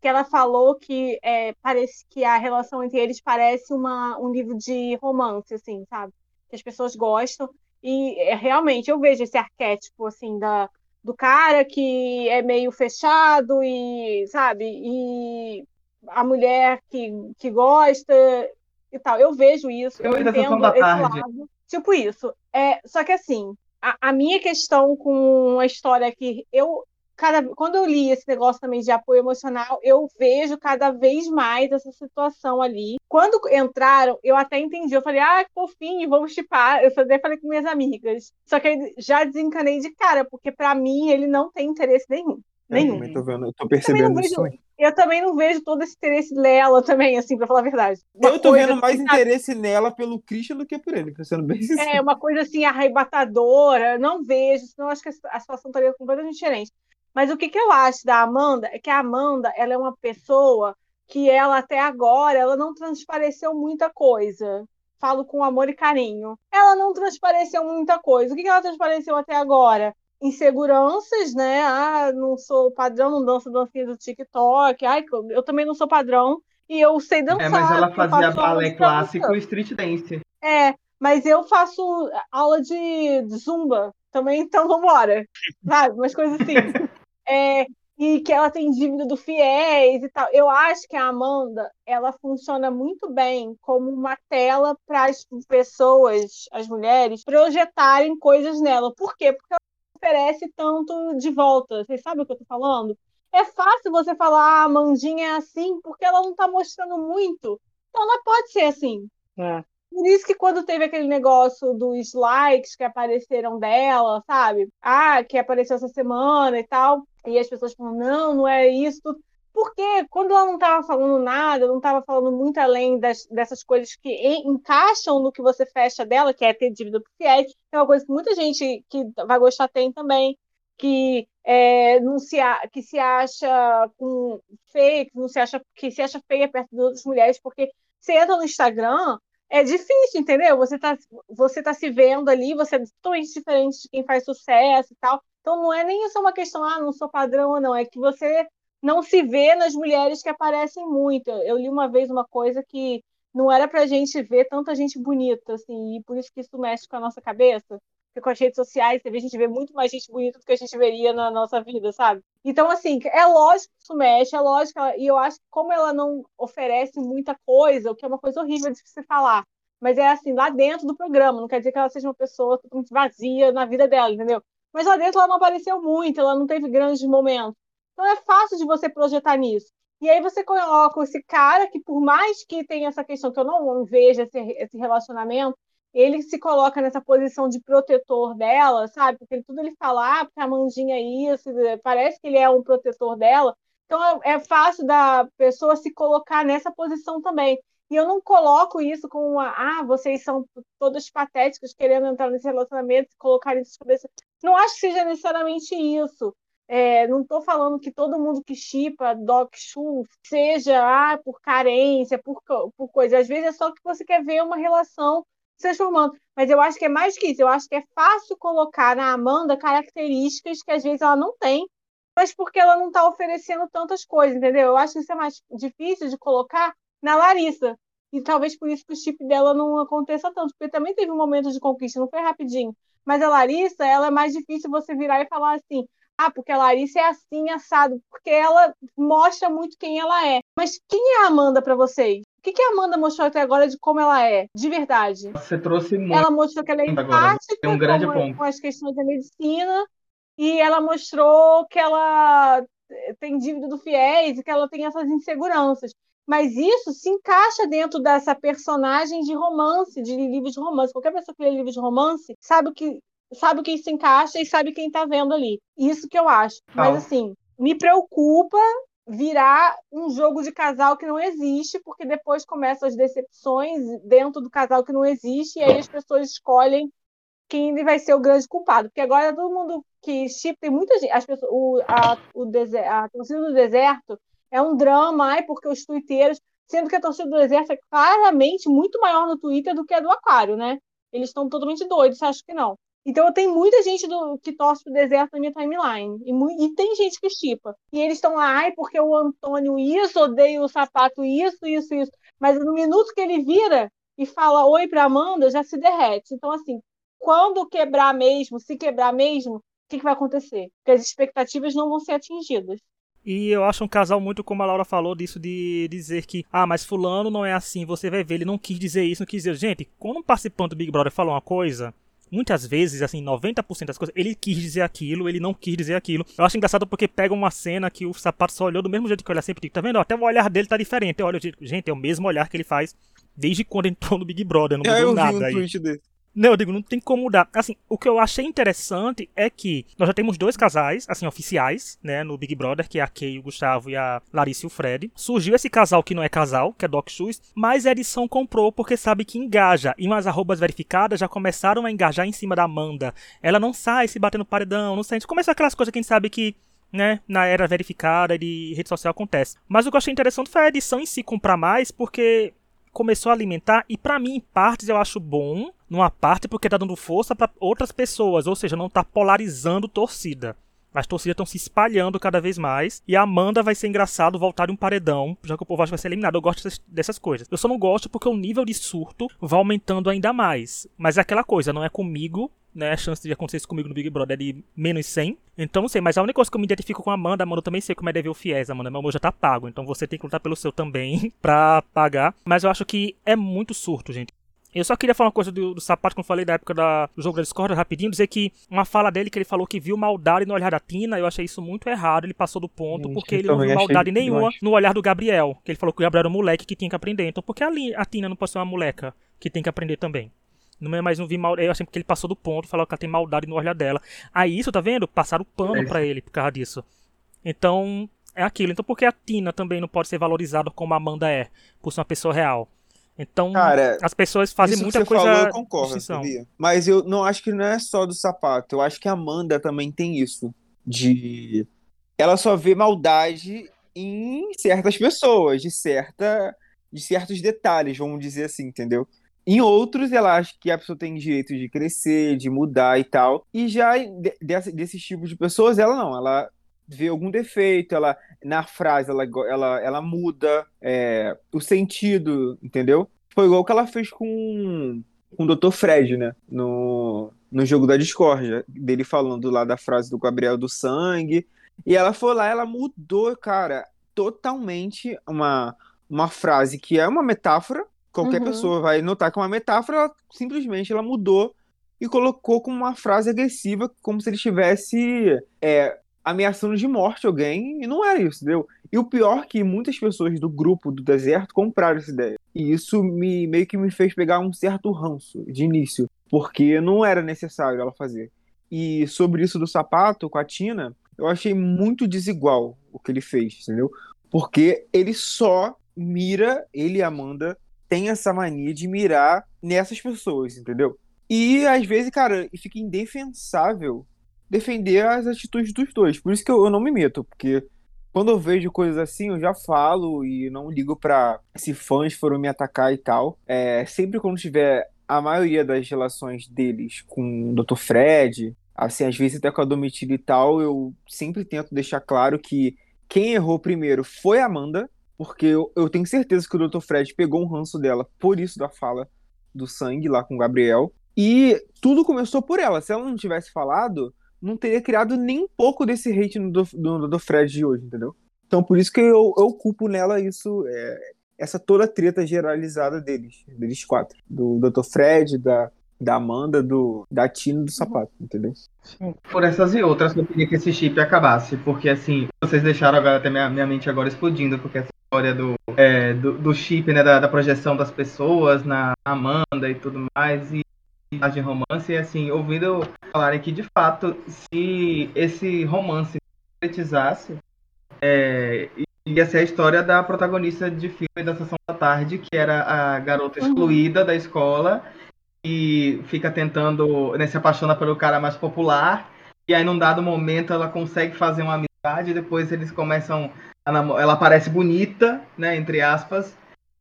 que ela falou que é, parece que a relação entre eles parece uma, um livro de romance, assim, sabe? Que as pessoas gostam. E é, realmente eu vejo esse arquétipo assim da, do cara que é meio fechado e, sabe, e a mulher que, que gosta e tal. Eu vejo isso, eu
Eu
entendo esse
tarde.
lado. Tipo isso. É, só que assim, a, a minha questão com a história é que eu cada, quando eu li esse negócio também de apoio emocional, eu vejo cada vez mais essa situação ali. Quando entraram, eu até entendi. Eu falei, ah, que fofinho, vamos chipar. Eu até falei com minhas amigas. Só que aí já desencanei de cara, porque pra mim ele não tem interesse nenhum.
Eu
Nenhum.
também tô vendo, eu tô percebendo isso.
vejo,
também.
eu também não vejo todo esse interesse nela também, assim, pra falar a verdade. Uma
Eu tô vendo mais
assim,
interesse nela pelo Christian do que por ele, sendo bem sincero.
É, uma coisa assim arrebatadora, não vejo, senão acho que a situação estaria completamente diferente. Mas o que, que eu acho da Amanda é que a Amanda ela é uma pessoa que ela até agora ela não transpareceu muita coisa. Falo com amor e carinho. Ela não transpareceu muita coisa. O que, que ela transpareceu até agora? Inseguranças, né? Ah, não sou padrão, não danço dancinha do TikTok. Ai, eu também não sou padrão. E eu sei dançar.
É, mas ela fazia balé clássico e street dance.
É, mas eu faço aula de de zumba também, então vambora. Sabe? Umas coisas assim. É, e que ela tem dívida do fiéis e tal. Eu acho que a Amanda, ela funciona muito bem como uma tela para as pessoas, as mulheres, projetarem coisas nela. Por quê? Porque ela oferece tanto de volta. Vocês sabem o que eu tô falando? É fácil você falar, ah, a Amandinha é assim, porque ela não tá mostrando muito. Então ela pode ser assim.
É.
Por isso que quando teve aquele negócio dos likes que apareceram dela, sabe? Ah, que apareceu essa semana e tal. E as pessoas falam, não, não é isso. Porque quando ela não estava falando nada, não estava falando muito além das, dessas coisas que en- encaixam no que você fecha dela, que é ter dívida por fiéis, é uma coisa que muita gente que vai gostar tem também, que é, não se, que se acha com feia, que não se acha, que se acha feia perto de outras mulheres, porque você entra no Instagram, é difícil, entendeu? Você tá, você tá se vendo ali, você é totalmente diferente de quem faz sucesso e tal. Então não é nem só uma questão, ah, não sou padrão ou não, é que você não se vê nas mulheres que aparecem muito. Eu li uma vez uma coisa que não era pra gente ver tanta gente bonita, assim, e por isso que isso mexe com a nossa cabeça. Com as redes sociais, a gente vê muito mais gente bonita do que a gente veria na nossa vida, sabe? Então, assim, é lógico que isso mexe, é lógico, e eu acho que como ela não oferece muita coisa, o que é uma coisa horrível de se falar, mas é assim, lá dentro do programa, não quer dizer que ela seja uma pessoa totalmente vazia na vida dela, entendeu? Mas lá dentro ela não apareceu muito, ela não teve grandes momentos. Então é fácil de você projetar nisso. E aí você coloca esse cara que, por mais que tenha essa questão que eu não vejo esse, esse relacionamento, ele se coloca nessa posição de protetor dela, sabe? Porque tudo ele fala, ah, porque a Mandinha é isso, parece que ele é um protetor dela. Então é, é fácil da pessoa se colocar nessa posição também. E eu não coloco isso como uma, ah, vocês são todos patéticos querendo entrar nesse relacionamento e colocar isso na cabeça. Não acho que seja necessariamente isso. É, não estou falando que todo mundo que chipa Doc Chu seja ah, por carência, por, por coisa. Às vezes é só que você quer ver uma relação se transformando. Mas eu acho que é mais que isso. Eu acho que é fácil colocar na Amanda características que às vezes ela não tem, mas porque ela não está oferecendo tantas coisas, entendeu? Eu acho que isso é mais difícil de colocar na Larissa. E talvez por isso que o chip dela não aconteça tanto, porque também teve um momento de conquista, não foi rapidinho. Mas a Larissa, ela é mais difícil você virar e falar assim: ah, porque a Larissa é assim, assado, porque ela mostra muito quem ela é. Mas quem é a Amanda para vocês? O que, que a Amanda mostrou até agora de como ela é, de verdade?
Você trouxe muito.
Ela mostrou que ela é empática
é um grande
com,
ponto.
com as questões da medicina, e ela mostrou que ela tem dívida do FIES e que ela tem essas inseguranças. Mas isso se encaixa dentro dessa personagem de romance, de livros de romance. Qualquer pessoa que lê livros de romance sabe que sabe quem se encaixa e sabe quem está vendo ali. Isso que eu acho. Mas assim, me preocupa virar um jogo de casal que não existe, porque depois começam as decepções dentro do casal que não existe, e aí as pessoas escolhem quem vai ser o grande culpado. Porque agora todo mundo que chip, tem muita gente, as pessoas, o, a, o deser, a torcida do deserto é um drama, ai, porque os twitteiros, sendo que a torcida do deserto é claramente muito maior no Twitter do que a do Aquário, né? Eles estão totalmente doidos, acho que não. Então tem muita gente do, que torce pro deserto na minha timeline. E, e tem gente que chipa. E eles estão lá, ai, porque o Antônio isso, odeia o sapato isso, isso, isso. Mas no minuto que ele vira e fala oi pra Amanda, já se derrete. Então, assim, quando quebrar mesmo, se quebrar mesmo, o que, que vai acontecer? Porque as expectativas não vão ser atingidas.
E eu acho um casal muito, como a Laura falou, disso de dizer que, ah, mas fulano não é assim, você vai ver, ele não quis dizer isso, não quis dizer. Gente, quando um participante do Big Brother fala uma coisa, muitas vezes, assim, 90% das coisas, ele quis dizer aquilo, ele não quis dizer aquilo. Eu acho engraçado porque pega uma cena que o sapato só olhou do mesmo jeito que olha sempre, tá vendo? Até o olhar dele tá diferente. Eu olho, gente, é o mesmo olhar que ele faz desde quando entrou no Big Brother, não mudou
é, eu
nada
vi um
aí.
tweet dele.
Não, eu digo, não tem como mudar. Assim, o que eu achei interessante é que nós já temos dois casais, assim, oficiais, né, no Big Brother, que é a Kay, o Gustavo e a Larissa e o Fred. Surgiu esse casal que não é casal, que é Doc Shoes, mas a edição comprou porque sabe que engaja. E umas arrobas verificadas já começaram a engajar em cima da Amanda. Ela não sai se batendo paredão, não sai. Começa aquelas coisas que a gente sabe que né, na era verificada de rede social acontece. Mas o que eu achei interessante foi a edição em si comprar mais, porque começou a alimentar, e para mim, em partes, eu acho bom, numa parte, porque tá dando força para outras pessoas, ou seja, não tá polarizando torcida. As torcidas estão se espalhando cada vez mais. E a Amanda vai ser engraçado voltar de um paredão, já que o povo que vai ser eliminado. Eu gosto dessas coisas. Eu só não gosto porque o nível de surto vai aumentando ainda mais. Mas é aquela coisa, não é comigo, né? A chance de acontecer isso comigo no Big Brother é de menos 100. Então não sei, mas a única coisa que eu me identifico com a Amanda, Amanda eu também sei como é dever o fiéis, Amanda. Meu amor já tá pago, então você tem que lutar pelo seu também pra pagar. Mas eu acho que é muito surto, gente. Eu só queria falar uma coisa do, do sapato, como eu falei da época da, do jogo da Discord, rapidinho, dizer que uma fala dele que ele falou que viu maldade no olhar da Tina, eu achei isso muito errado, ele passou do ponto, porque ele não viu maldade nenhuma no olhar do Gabriel, que ele falou que o Gabriel era um moleque que tinha que aprender. Então por que a, a Tina não pode ser uma moleca que tem que aprender também? Não é mais não vi mal. Eu achei que ele passou do ponto, falou que ela tem maldade no olhar dela. Aí isso, tá vendo? Passaram o pano é. para ele por causa disso. Então, é aquilo. Então por que a Tina também não pode ser valorizada como a Amanda é, por ser uma pessoa real? Então,
Cara,
as pessoas fazem
isso
muita
que você
coisa.
Falou, eu concordo, sabia? Mas eu não acho que não é só do sapato. Eu acho que a Amanda também tem isso. De. Ela só vê maldade em certas pessoas, de certa. De certos detalhes, vamos dizer assim, entendeu? Em outros, ela acha que a pessoa tem direito de crescer, de mudar e tal. E já desse, desses tipos de pessoas, ela não. Ela vê algum defeito, ela na frase ela, ela, ela muda é, o sentido, entendeu? Foi igual que ela fez com, com o Dr. Fred, né? No, no jogo da discórdia, dele falando lá da frase do Gabriel do sangue. E ela foi lá, ela mudou, cara, totalmente uma, uma frase que é uma metáfora Qualquer uhum. pessoa vai notar que é uma metáfora, ela, simplesmente ela mudou e colocou como uma frase agressiva, como se ele estivesse é, ameaçando de morte alguém, e não era isso, entendeu? E o pior é que muitas pessoas do grupo do deserto compraram essa ideia. E isso me meio que me fez pegar um certo ranço de início, porque não era necessário ela fazer. E sobre isso do sapato com a Tina, eu achei muito desigual o que ele fez, entendeu? Porque ele só mira, ele e Amanda tem essa mania de mirar nessas pessoas, entendeu? E às vezes, cara, fica indefensável defender as atitudes dos dois. Por isso que eu, eu não me meto, porque quando eu vejo coisas assim, eu já falo e não ligo pra se fãs foram me atacar e tal. É, sempre quando tiver a maioria das relações deles com o Dr. Fred, assim, às vezes até com a Domitila e tal, eu sempre tento deixar claro que quem errou primeiro foi a Amanda, porque eu, eu tenho certeza que o Dr. Fred pegou um ranço dela por isso da fala do sangue lá com o Gabriel. E tudo começou por ela. Se ela não tivesse falado, não teria criado nem um pouco desse hate no, do, do Fred de hoje, entendeu? Então por isso que eu, eu culpo nela isso, é, essa toda treta generalizada deles, deles quatro. Do Dr. Fred, da, da Amanda, do, da Tina do Sapato, entendeu?
Por essas e outras eu queria que esse chip acabasse, porque assim, vocês deixaram agora até minha, minha mente agora explodindo, porque essa história do, é, do, do, chip, né, da, da, projeção das pessoas na Amanda e tudo mais, e de romance, e assim, ouvindo falarem que de fato, se esse romance concretizasse, é, ia ser a história da protagonista de filme da Sessão da Tarde, que era a garota uhum. excluída uhum. da escola e fica tentando, né, se apaixona pelo cara mais popular, e aí num dado momento ela consegue fazer uma amizade, e depois eles começam a namorar, ela parece bonita, né, entre aspas,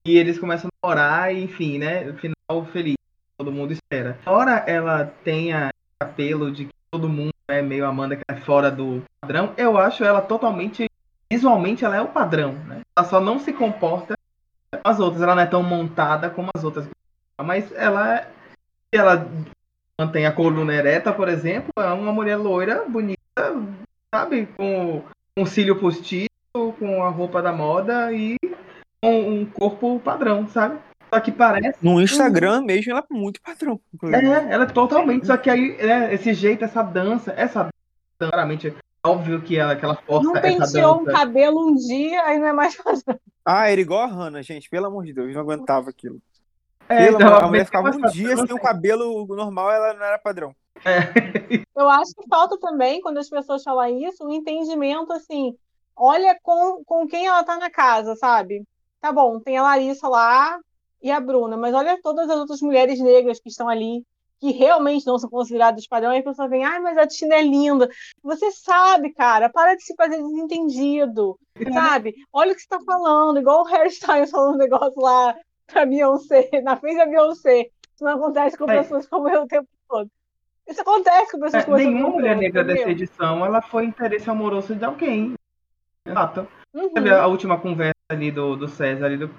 e eles começam a namorar, e enfim, né, final feliz todo mundo espera. Embora ela tenha apelo de que todo mundo é meio Amanda que é fora do padrão, eu acho ela totalmente. Visualmente ela é o padrão, né? Ela só não se comporta com as outras, ela não é tão montada como as outras. Mas ela. Ela mantém a coluna ereta, por exemplo, é uma mulher loira, bonita, sabe? Com um cílio postiço, com a roupa da moda e com um corpo padrão, sabe? Só que parece.
No Instagram mesmo, ela é muito padrão.
É, ela é totalmente. Só que aí, é, esse jeito, essa dança, essa dança, claramente, óbvio que ela, que ela força.
Não penteou um cabelo um dia, aí não é mais padrão.
Ah, era igual a Hannah, gente, pelo amor de Deus, não aguentava aquilo. É, então, a mulher ficava um dia sem o cabelo normal, ela não era padrão.
É. Eu acho que falta também, quando as pessoas falam isso, um entendimento assim. Olha com, com quem ela tá na casa, sabe? Tá bom, tem a Larissa lá, e a Bruna, mas olha todas as outras mulheres negras que estão ali, que realmente não são consideradas padrão, e a pessoa vem, ai, mas a Tina é linda. Você sabe, cara, para de se fazer desentendido, é. sabe? Olha o que você está falando, igual o Harry Styles falando um negócio lá pra Beyoncé, na frente da Beyoncé. Isso não acontece com é. pessoas como eu o tempo todo. Isso acontece com pessoas é, como
Nenhuma mulher negra dessa edição, ela foi interesse amoroso de alguém. Exato. Uhum. A última conversa ali do, do César ali do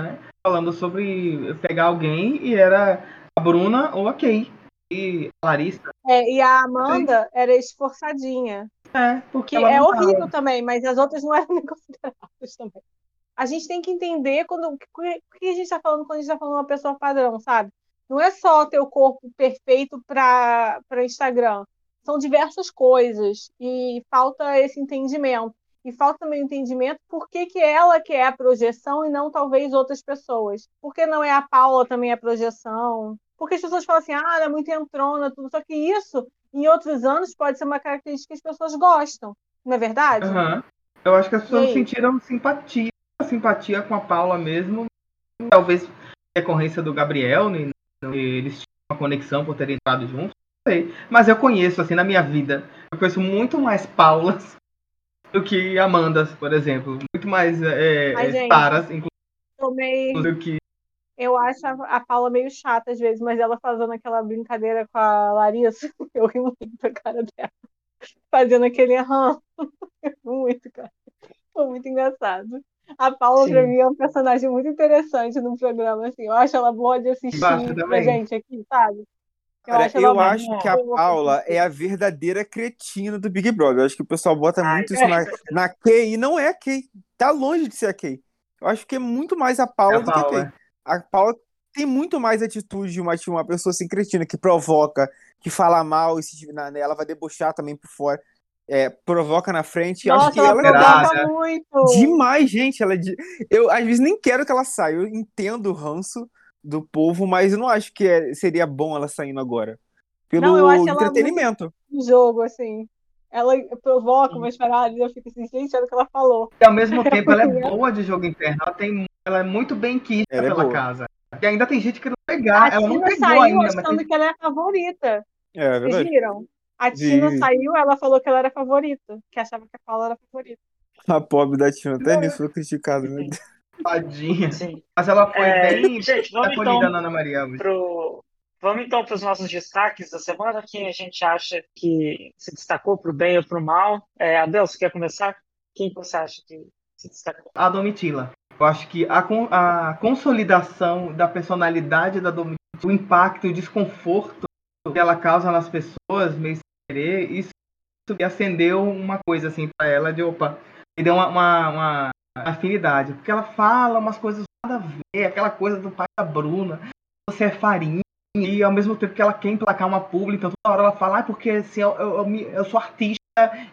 né? Falando sobre pegar alguém e era a Bruna ou a Kay. E a Larissa.
É, e a Amanda Sim. era esforçadinha.
É,
porque é horrível tava. também, mas as outras não eram nem consideradas também. A gente tem que entender quando, o que a gente está falando quando a gente está falando uma pessoa padrão, sabe? Não é só ter o corpo perfeito para Instagram. São diversas coisas e falta esse entendimento. E falta também o entendimento por que, que ela que é a projeção e não talvez outras pessoas. Por que não é a Paula também a projeção? Porque as pessoas falam assim, ah, ela é muito entrona, tudo. Só que isso, em outros anos, pode ser uma característica que as pessoas gostam. Não é verdade?
Uhum. Eu acho que as pessoas sentiram simpatia, simpatia com a Paula mesmo. Talvez decorrência do Gabriel, né? eles tinham uma conexão por terem entrado juntos. Não sei. Mas eu conheço, assim, na minha vida, eu conheço muito mais Paulas do que Amanda, por exemplo. Muito mais é, Ai, inclusive,
do que. Eu acho a, Paula meio chata às vezes, mas ela fazendo aquela brincadeira com a Larissa, eu ri muito da cara dela. Fazendo aquele aham. muito, cara. Foi muito engraçado. A Paula, Sim. pra mim, é um personagem muito interessante no programa, assim. Eu acho ela boa de assistir pra gente aqui, sabe?
Eu Cara, acho, eu acho que a Paula é a verdadeira cretina do Big Brother. Eu acho que o pessoal bota Ai, muito isso é. na, na Kay e não é a Kay. Tá longe de ser a Kay. Eu acho que é muito mais a Paula é a do Paula. que a Kay. A Paula tem muito mais atitude de uma, de uma pessoa assim cretina, que provoca, que fala mal, e se, na, ela vai debochar também por fora. É, provoca na frente.
Nossa,
acho que
ela, ela provoca muito.
Demais, gente. Ela, eu às vezes nem quero que ela saia. Eu entendo o ranço do povo, mas eu não acho que é, seria bom ela saindo agora. Pelo não, eu acho entretenimento.
Ela jogo, assim. Ela provoca umas paradas e eu fico assim, gente, olha o que ela falou.
E ao mesmo tempo ela é boa de jogo interno. Ela tem ela é muito bem quista
Ela é
pela
boa.
casa. E ainda tem gente que não pegar,
A
ela não
Tina
pegou
saiu
ainda,
achando
tem-
que ela é a favorita.
É, é
Vocês
verdade.
viram? A Tina saiu, ela falou que ela era a favorita. Que achava que a Paula era a favorita.
A pobre da Tina até nisso foi criticada, né?
Tadinha.
Sim.
Mas ela foi
É,
bem
gente, vamos
acolhida
então
na Ana Maria hoje.
pro. Vamos então para os nossos destaques da semana, quem a gente acha que se destacou para o bem ou para o mal. É, Adel, você quer começar? Quem que você acha que se destacou?
A Domitila. Eu acho que a, a consolidação da personalidade da Domitila, o impacto, o desconforto que ela causa nas pessoas, meio sem querer, isso acendeu uma coisa assim pra ela de opa, me deu uma, uma, uma afinidade. Porque ela fala umas coisas nada a ver, aquela coisa do pai da Bruna, você é farinha, e ao mesmo tempo que ela quer emplacar uma publi, então toda hora ela fala, ah, porque assim, eu, eu, eu, eu sou artista,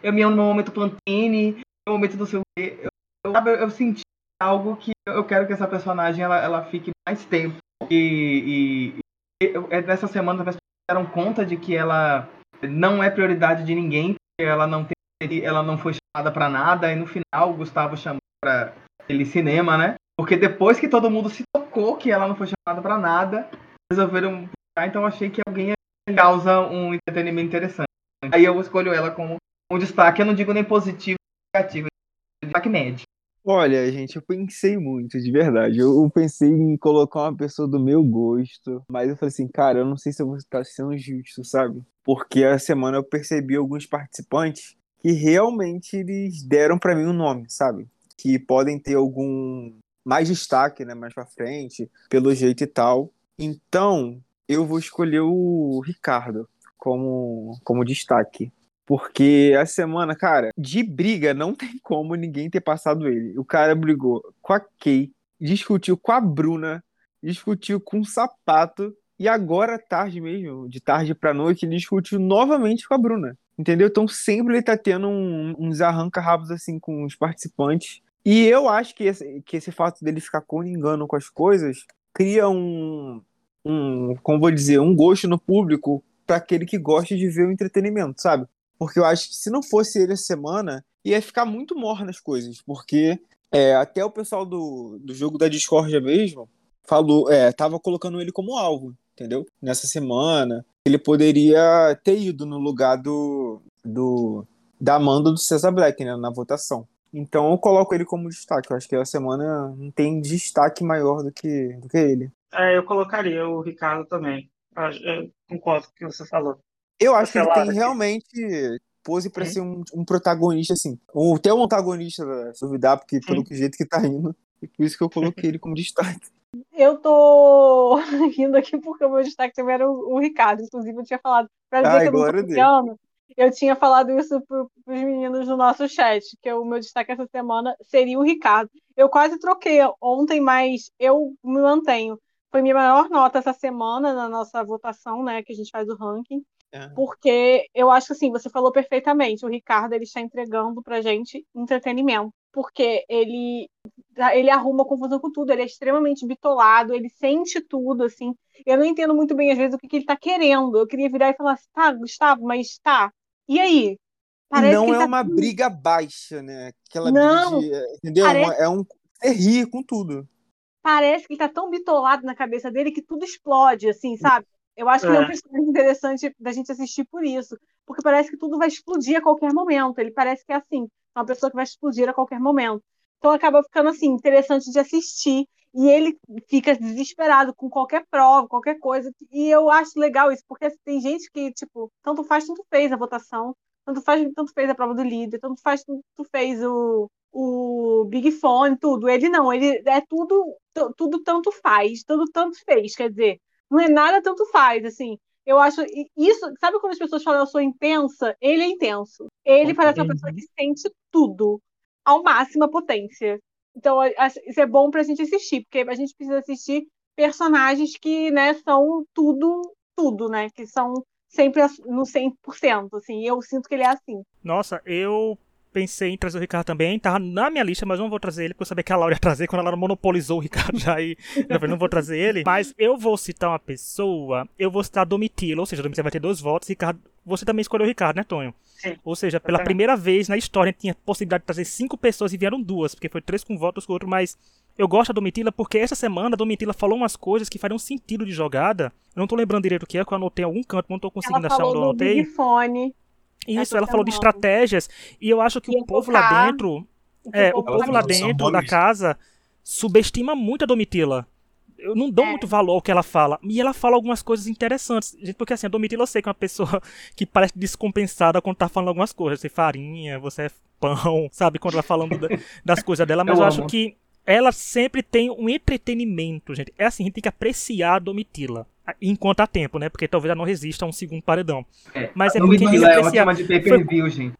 eu me amo no momento Pantene, no momento do seu. Eu, eu, eu, senti algo que eu quero que essa personagem ela, ela fique mais tempo. E, e, e eu- é dessa semana as pessoas deram conta de que ela não é prioridade de ninguém, ela não tem, ela não foi chamada pra nada, e no final o Gustavo chamou pra aquele cinema, né? Porque depois que todo mundo se tocou que ela não foi chamada pra nada, resolveram então achei que alguém causa um entretenimento interessante. Aí eu escolho ela como um destaque, eu não digo nem positivo negativo, destaque médio.
Olha, gente, eu pensei muito, de verdade. Eu pensei em colocar uma pessoa do meu gosto, mas eu falei assim, cara, eu não sei se eu vou estar sendo justo, sabe? Porque a semana eu percebi alguns participantes que realmente eles deram pra mim um nome, sabe? Que podem ter algum mais destaque, né, mais pra frente, pelo jeito e tal. Então, eu vou escolher o Ricardo como, como destaque. Porque a semana, cara, de briga não tem como ninguém ter passado ele. O cara brigou com a Kay, discutiu com a Bruna, discutiu com o Sapato e agora tarde mesmo, de tarde pra noite, ele discutiu novamente com a Bruna. Entendeu? Então sempre ele tá tendo um- uns arranca-rabos assim com os participantes. E eu acho que esse, que esse fato dele ficar coningando com as coisas cria um, um, como vou dizer, um gosto no público para aquele que gosta de ver o entretenimento, sabe? Porque eu acho que se não fosse ele essa semana, ia ficar muito morno as coisas. Porque é, até o pessoal do, do jogo da Discordia mesmo falou, é, tava colocando ele como alvo, entendeu? Nessa semana. Ele poderia ter ido no lugar do, do da Amanda do Cesar Black, né? Na votação. Então eu coloco ele como destaque. Eu acho que a semana não tem destaque maior do que, do que ele.
É, eu colocaria o Ricardo também. Eu, eu concordo com o que você falou.
Eu acho que ele tem
aqui.
realmente pose pra
Sim.
ser um, um protagonista, assim. Ou até um antagonista da duvidar, porque pelo jeito que tá indo. E por isso que eu coloquei ele como destaque.
Eu tô rindo aqui porque o meu destaque também era o, o Ricardo. Inclusive, eu tinha falado. Pra dizer
Ai,
que eu não tô eu tinha falado isso pro, pros meninos no nosso chat, que o meu destaque essa semana seria o Ricardo. Eu quase troquei ontem, mas eu me mantenho. Foi minha maior nota essa semana na nossa votação, né? Que a gente faz o ranking. Porque eu acho que assim, você falou perfeitamente, o Ricardo ele está entregando pra gente entretenimento, porque ele ele arruma confusão com tudo, ele é extremamente bitolado, ele sente tudo assim. Eu não entendo muito bem às vezes o que, que ele tá querendo. Eu queria virar e falar assim, tá, Gustavo, mas tá. E aí?
E não
que
é
tá
uma
tão-
briga baixa, né? Aquela
Não,
briga de. Entendeu?
parece-
É um. Você ri com tudo.
parece que ele tá tão bitolado na cabeça dele que tudo explode, assim, sabe? Eu acho que ele é um
É.
personagem interessante da gente assistir por isso. Porque parece que tudo vai explodir a qualquer momento. Ele parece que é assim, é uma pessoa que vai explodir a qualquer momento. Então acaba ficando assim, interessante de assistir. E ele fica desesperado com qualquer prova, qualquer coisa. E eu acho legal isso, porque tem gente que, tipo, tanto faz, tanto fez a votação, tanto faz, tanto fez a prova do líder, tanto faz, tanto fez o, o Big Fone, tudo. Ele não, ele é tudo, tu- tudo tanto faz, tudo tanto fez, quer dizer, não é nada tanto faz, assim. Eu acho isso, sabe quando as pessoas falam eu sou intensa? Ele é intenso. Ele parece uma pessoa que sente tudo ao máxima potência. Então, isso é bom pra gente assistir, porque a gente precisa assistir personagens que, né, são tudo, tudo, né, que são sempre no 100%, assim. Eu sinto que ele é assim.
Nossa, eu pensei em trazer o Ricardo também, tava na minha lista, mas não vou trazer ele, porque eu sabia que a Laura ia trazer quando ela monopolizou o Ricardo já e eu falei, não vou trazer ele. Mas eu vou citar uma pessoa, eu vou citar a Domitila, ou seja, a Domitila vai ter dois votos, Ricardo, você também escolheu o Ricardo, né, Tonho?
Sim.
Ou seja, pela
também.
primeira vez na história tinha possibilidade de trazer cinco pessoas e vieram duas, porque foi três com votos com o outro, mas eu gosto da Domitila porque essa semana a Domitila falou umas coisas que fariam sentido de jogada. Eu não tô lembrando direito o que é, que eu anotei em algum canto, não tô conseguindo
ela
achar
falou
onde eu
do
anotei.
Big Fone.
Isso,
essa
ela falou de estratégias. E eu acho que o povo lá dentro. É, o povo lá dentro da casa subestima muito a Domitila. Eu não dou
É.
muito valor ao que ela fala. E ela fala algumas coisas interessantes. Gente, porque assim, a Domitila eu sei que é uma pessoa que parece descompensada quando tá falando algumas coisas. Você é farinha, você é pão, sabe? Quando ela falando da- das coisas dela. Mas
Eu
eu, acho que ela sempre tem um entretenimento, gente. É assim, a gente tem que apreciar a Domitila. Enquanto há tempo, né? Porque talvez ela não resista a um segundo paredão.
É,
Mas é porque
é
apreciar.
de pay-per-view, gente.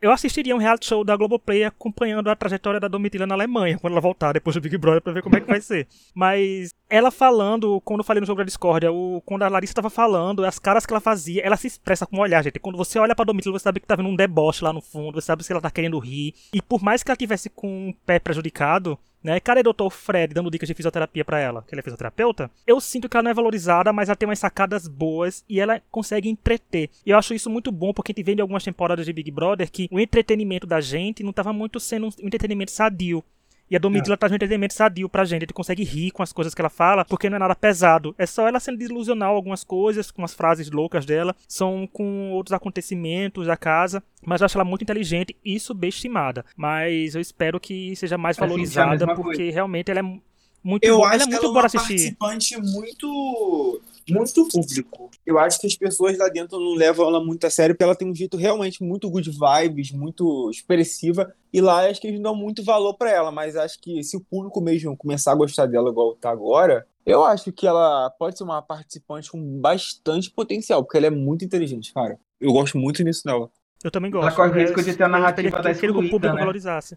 Eu assistiria um reality show da Globoplay acompanhando a trajetória da Domitila na Alemanha, quando ela voltar depois do Big Brother, pra ver como é que vai ser. Mas ela falando, quando eu falei no jogo da Discordia, o, quando a Larissa tava falando, as caras que ela fazia, ela se expressa com o olhar, gente. Quando você olha pra Domitila, você sabe que tá vendo um deboche lá no fundo, você sabe se ela tá querendo rir. E por mais que ela tivesse com o pé prejudicado, né? Cadê o Dr. Fred dando dicas de fisioterapia pra ela? Que ele é fisioterapeuta? Eu sinto que ela não é valorizada, mas ela tem umas sacadas boas e ela consegue entreter. E eu acho isso muito bom, porque a gente vê de algumas temporadas de Big Brother que o entretenimento da gente não tava muito sendo um entretenimento sadio. E a Domitila traz um entretenimento sadio pra gente. A gente consegue rir com as coisas que ela fala, porque não é nada pesado. É só ela sendo delusional algumas coisas, com as frases loucas dela. São com outros acontecimentos da casa. Mas eu acho ela muito inteligente e subestimada. Mas eu espero que seja mais
senti a
valorizada, porque realmente ela é muito
Eu
boa.
acho
Ela é
que
muito
ela é
boa
uma
assistir.
participante muito, muito público. Eu acho que as pessoas lá dentro não levam ela muito a sério, porque ela tem um jeito realmente muito good vibes, muito expressiva. E lá acho que eles não dão muito valor pra ela, mas acho que se o público mesmo começar a gostar dela igual tá agora, eu acho que ela pode ser uma participante com bastante potencial, porque ela é muito inteligente, cara. Eu gosto muito nisso dela.
Eu também gosto.
Ela corre risco de ter a narrativa da
que- queria que o
excluída,
público
né?
valorizasse.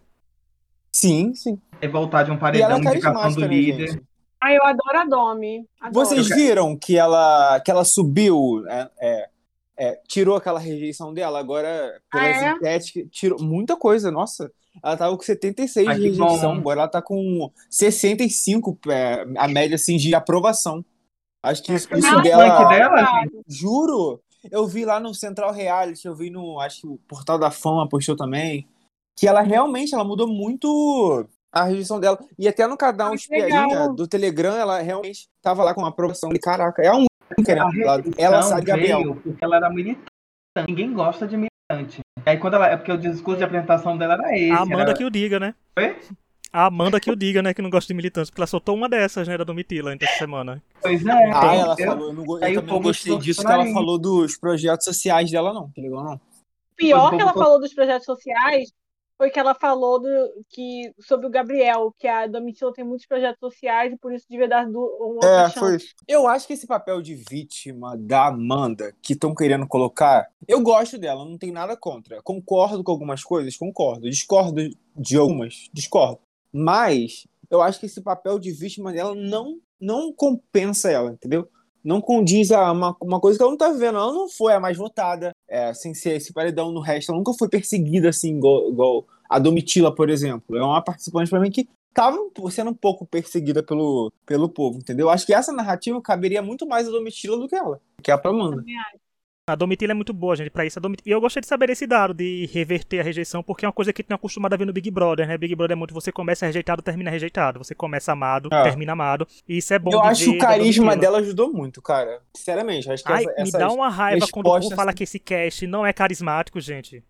Sim, sim.
É voltar de um
E
paredão,
ela é
indicação do
né,
líder.
gente?
Ah, eu adoro a Domi. Adoro.
Vocês viram que ela, que ela subiu, é, é, é, tirou aquela rejeição dela, agora pela
Ah, é?
sintética, tirou muita coisa, nossa. Ela tava com 76
Ah,
de rejeição,
bom.
agora ela tá com 65, é, a média assim, de aprovação. Acho que isso,
Ah,
isso
o
dela,
dela,
juro, eu vi lá no Central Reality, eu vi no, acho que o Portal da Fama postou também, que ela realmente, ela mudou muito a rejeição dela. E até no canal
Ah,
Espiadinha do Telegram, ela realmente tava lá com uma aprovação. Falei, Caraca, é a única, né? Ela, ela Sara e Gabriel.
porque ela era militante. Ninguém gosta de militante. Aí quando ela. É porque o discurso de apresentação dela era esse.
A Amanda
era-
que o diga, né?
Oi?
A Amanda que o diga, né? Que não gosta de militantes, porque ela soltou uma dessas, né? Da Domitila essa semana.
Pois é.
Ah, ela
eu-
falou, eu, não, eu também não gostei disso, que ela falou dos projetos sociais dela, não. Que legal, não.
pior que ela falou dos projetos sociais foi que ela falou do, que, sobre o Gabriel, que a Domitila tem muitos projetos sociais e por isso devia dar uma outra
É, foi. Eu acho que esse papel de vítima da Amanda que estão querendo colocar, eu gosto dela, não tem nada contra. Concordo com algumas coisas, concordo. Discordo de algumas, discordo. Mas eu acho que esse papel de vítima dela não, não compensa ela, entendeu? Não condiz a uma, uma coisa que ela não tá vivendo. Ela não foi a mais votada, é, sem ser esse paredão no resto. Ela nunca foi perseguida assim, igual, igual a Domitila, por exemplo. É uma participante pra mim que tava sendo um pouco perseguida pelo, pelo povo, entendeu? Acho que essa narrativa caberia muito mais a Domitila do que ela, que é a Amanda.
A Domitila é muito boa, gente, pra isso. A Domit... E eu gostaria de saber esse dado, de reverter a rejeição, porque é uma coisa que tem acostumado a ver no Big Brother, né? Big Brother é muito você começa rejeitado, termina rejeitado. Você começa amado,
É.
termina amado. E isso é bom
Eu acho que o carisma
Domitila.
dela ajudou muito, cara. Sinceramente, acho que
Ai,
essa,
me dá uma raiva quando o povo fala que esse cast não é carismático, gente.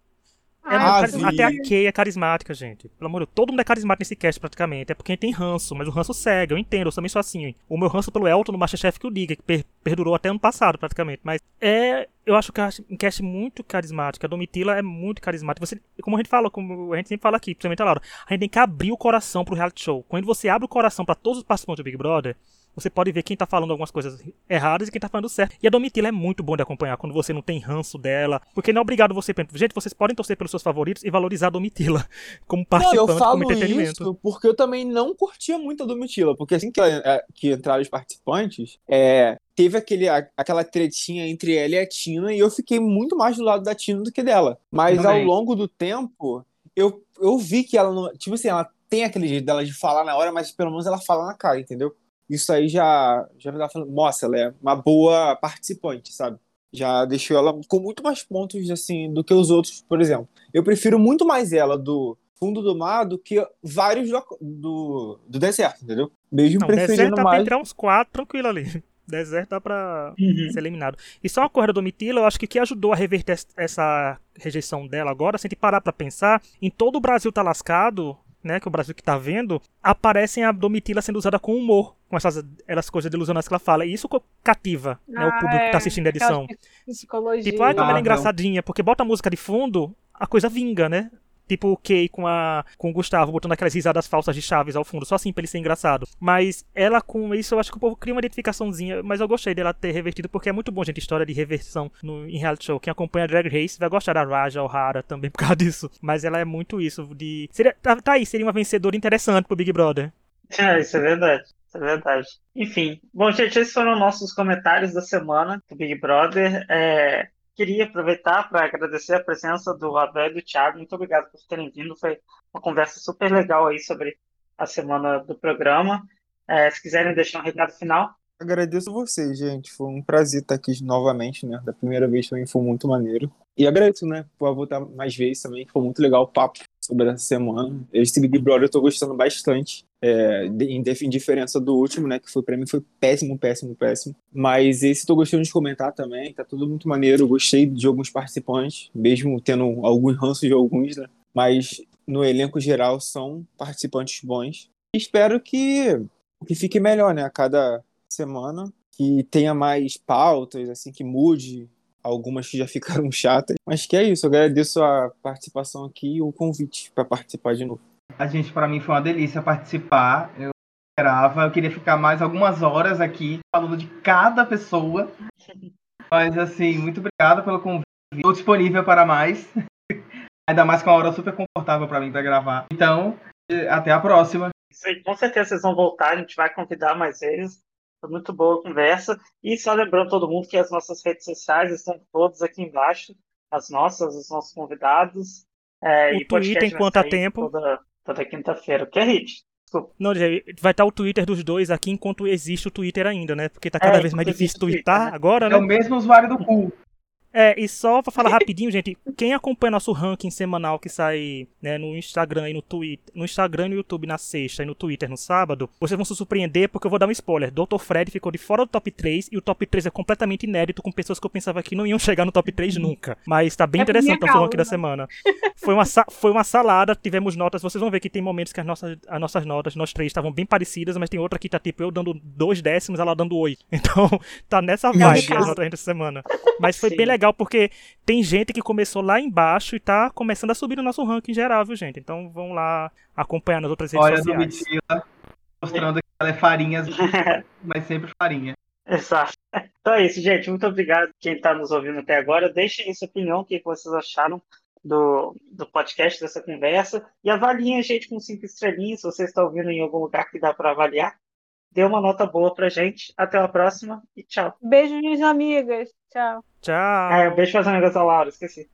É
Ah,
carisma-. Até a Kay é carismática, gente. Pelo amor de Deus. Todo mundo é carismático nesse cast, praticamente. É porque tem ranço, mas o ranço cega. Eu entendo, eu também sou assim. O meu ranço pelo Elton no Masterchef que o diga, que per- perdurou até ano passado, praticamente. Mas é. Eu acho que é um cast muito carismático. A Domitila é muito carismática. Você, como a gente fala, como a gente sempre fala aqui, principalmente a Laura, a gente tem que abrir o coração pro reality show. Quando você abre o coração pra todos os participantes do Big Brother, você pode ver quem tá falando algumas coisas erradas e quem tá falando certo. E a Domitila é muito bom de acompanhar quando você não tem ranço dela. Porque não é obrigado você. Gente, vocês podem torcer pelos seus favoritos e valorizar a Domitila como
Não,
participante,
eu
como
falo
entretenimento.
isso porque eu também não curtia muito a Domitila, porque assim que, ela- é, que entraram os participantes, é, teve aquele, aquela tretinha entre ela e a Tina, e eu fiquei muito mais do lado da Tina do que dela. Mas
Eu
ao longo do tempo, eu, eu vi que ela não. Tipo assim, ela tem aquele jeito dela de falar na hora, mas pelo menos ela fala na cara, entendeu? Isso aí já, já me dá falando, nossa, ela é uma boa participante, sabe? Já deixou ela com muito mais pontos, assim, do que os outros, por exemplo. Eu prefiro muito mais ela do fundo do mar do que vários do, do, do deserto, entendeu? Mesmo
Não,
preferindo
deserto dá pra
mais.
entrar uns quatro tranquilo ali. Deserto dá pra
Uhum.
ser eliminado. E só uma coisa do Domitila, eu acho que o que ajudou a reverter es- essa rejeição dela agora, se a gente parar pra pensar, em todo o Brasil tá lascado, né, que é o Brasil que tá vendo, aparecem a Domitila sendo usada com humor, com essas, essas coisas delusionais que ela fala. E isso cativa né, o
Ah,
público que
é.
tá assistindo a edição.
Psicologia.
Tipo, ai, como ela é engraçadinha, porque bota a música de fundo, a coisa vinga, né? Tipo o Kay com, a, com o Gustavo, botando aquelas risadas falsas de Chaves ao fundo, só assim pra ele ser engraçado. Mas ela com isso, eu acho que o povo cria uma identificaçãozinha, mas eu gostei dela ter revertido, porque é muito bom, gente, história de reversão no, em reality show. Quem acompanha Drag Race vai gostar da Raja O'Hara também por causa disso. Mas ela é muito isso, de... Seria, tá, tá aí, seria uma vencedora interessante pro Big Brother.
É, isso é verdade. Isso é verdade. Enfim. Bom, gente, esses foram nossos comentários da semana do Big Brother. É, queria aproveitar para agradecer a presença do Abel e do Thiago. Muito obrigado por terem vindo. Foi uma conversa super legal aí sobre a semana do programa. É, se quiserem deixar um recado final.
Agradeço vocês, gente. Foi um prazer estar aqui novamente, né? Da primeira vez também foi muito maneiro. E agradeço, né, por voltar mais vezes também, foi muito legal o papo sobre essa semana. Esse Big Brother eu tô gostando bastante. É, em diferença do último, né? Que foi pra mim foi péssimo, péssimo, péssimo. Mas esse tô gostando de comentar também. Tá tudo muito maneiro. Eu Gostei de alguns participantes, mesmo tendo alguns ranços de alguns, né? Mas no elenco geral são participantes bons. Espero que, que fique melhor, né? A cada semana. Que tenha mais pautas, assim, que mude algumas que já ficaram chatas. Mas que é isso, eu agradeço a participação aqui e o convite para participar de novo.
A gente, para mim, foi uma delícia participar. Eu esperava, eu queria ficar mais algumas horas aqui falando de cada pessoa. Mas, assim, muito obrigado pelo convite. Estou disponível para mais. Ainda mais com uma hora super confortável para mim para gravar. Então, até a próxima.
Com certeza vocês vão voltar, a gente vai convidar mais eles. Foi muito boa a conversa. E só lembrando todo mundo que as nossas redes sociais estão todas aqui embaixo, as nossas, os nossos convidados. É,
O
e
Twitter, enquanto há
sair
tempo.
Toda, toda quinta-feira. O que é hit?
Não, gente, vai estar o Twitter dos dois aqui enquanto existe o Twitter ainda, né? Porque tá cada
É,
vez mais difícil twittar
né?
agora,
É
né?
o mesmo usuário do cu.
É, e só pra falar rapidinho, gente, quem acompanha nosso ranking semanal que sai né, no Instagram e no Twitter, no Instagram e no YouTube na sexta e no Twitter no sábado, vocês vão se surpreender porque eu vou dar um spoiler. Dr. Fred ficou de fora do top 3 e o top 3 é completamente inédito com pessoas que eu pensava que não iam chegar no top 3 nunca. Mas tá bem
É
interessante o nosso ranking da semana. Foi uma, foi uma salada, tivemos notas, vocês vão ver que tem momentos que as nossas, as nossas notas, nós três, estavam bem parecidas, mas tem outra que tá tipo eu dando dois décimos, ela dando oito. Então, tá nessa vibe as notas dessa semana. Mas foi
Sim.
bem legal porque tem gente que começou lá embaixo e tá começando a subir no nosso ranking geral, viu, gente? Então vão lá acompanhar nas outras redes
Olha,
sociais.
Domitila, mostrando que ela é farinha, mas sempre farinha.
Exato. Então é isso, gente. Muito obrigado quem está nos ouvindo até agora. Deixem sua opinião, o que vocês acharam do, do podcast, dessa conversa. E avaliem a gente com cinco estrelinhas. Se você está ouvindo em algum lugar que dá para avaliar, dê uma nota boa pra gente. Até a próxima e tchau.
Beijo, minhas amigas. Tchau.
Tchau.
Ah, um beijo para as amigas da Laura, esqueci.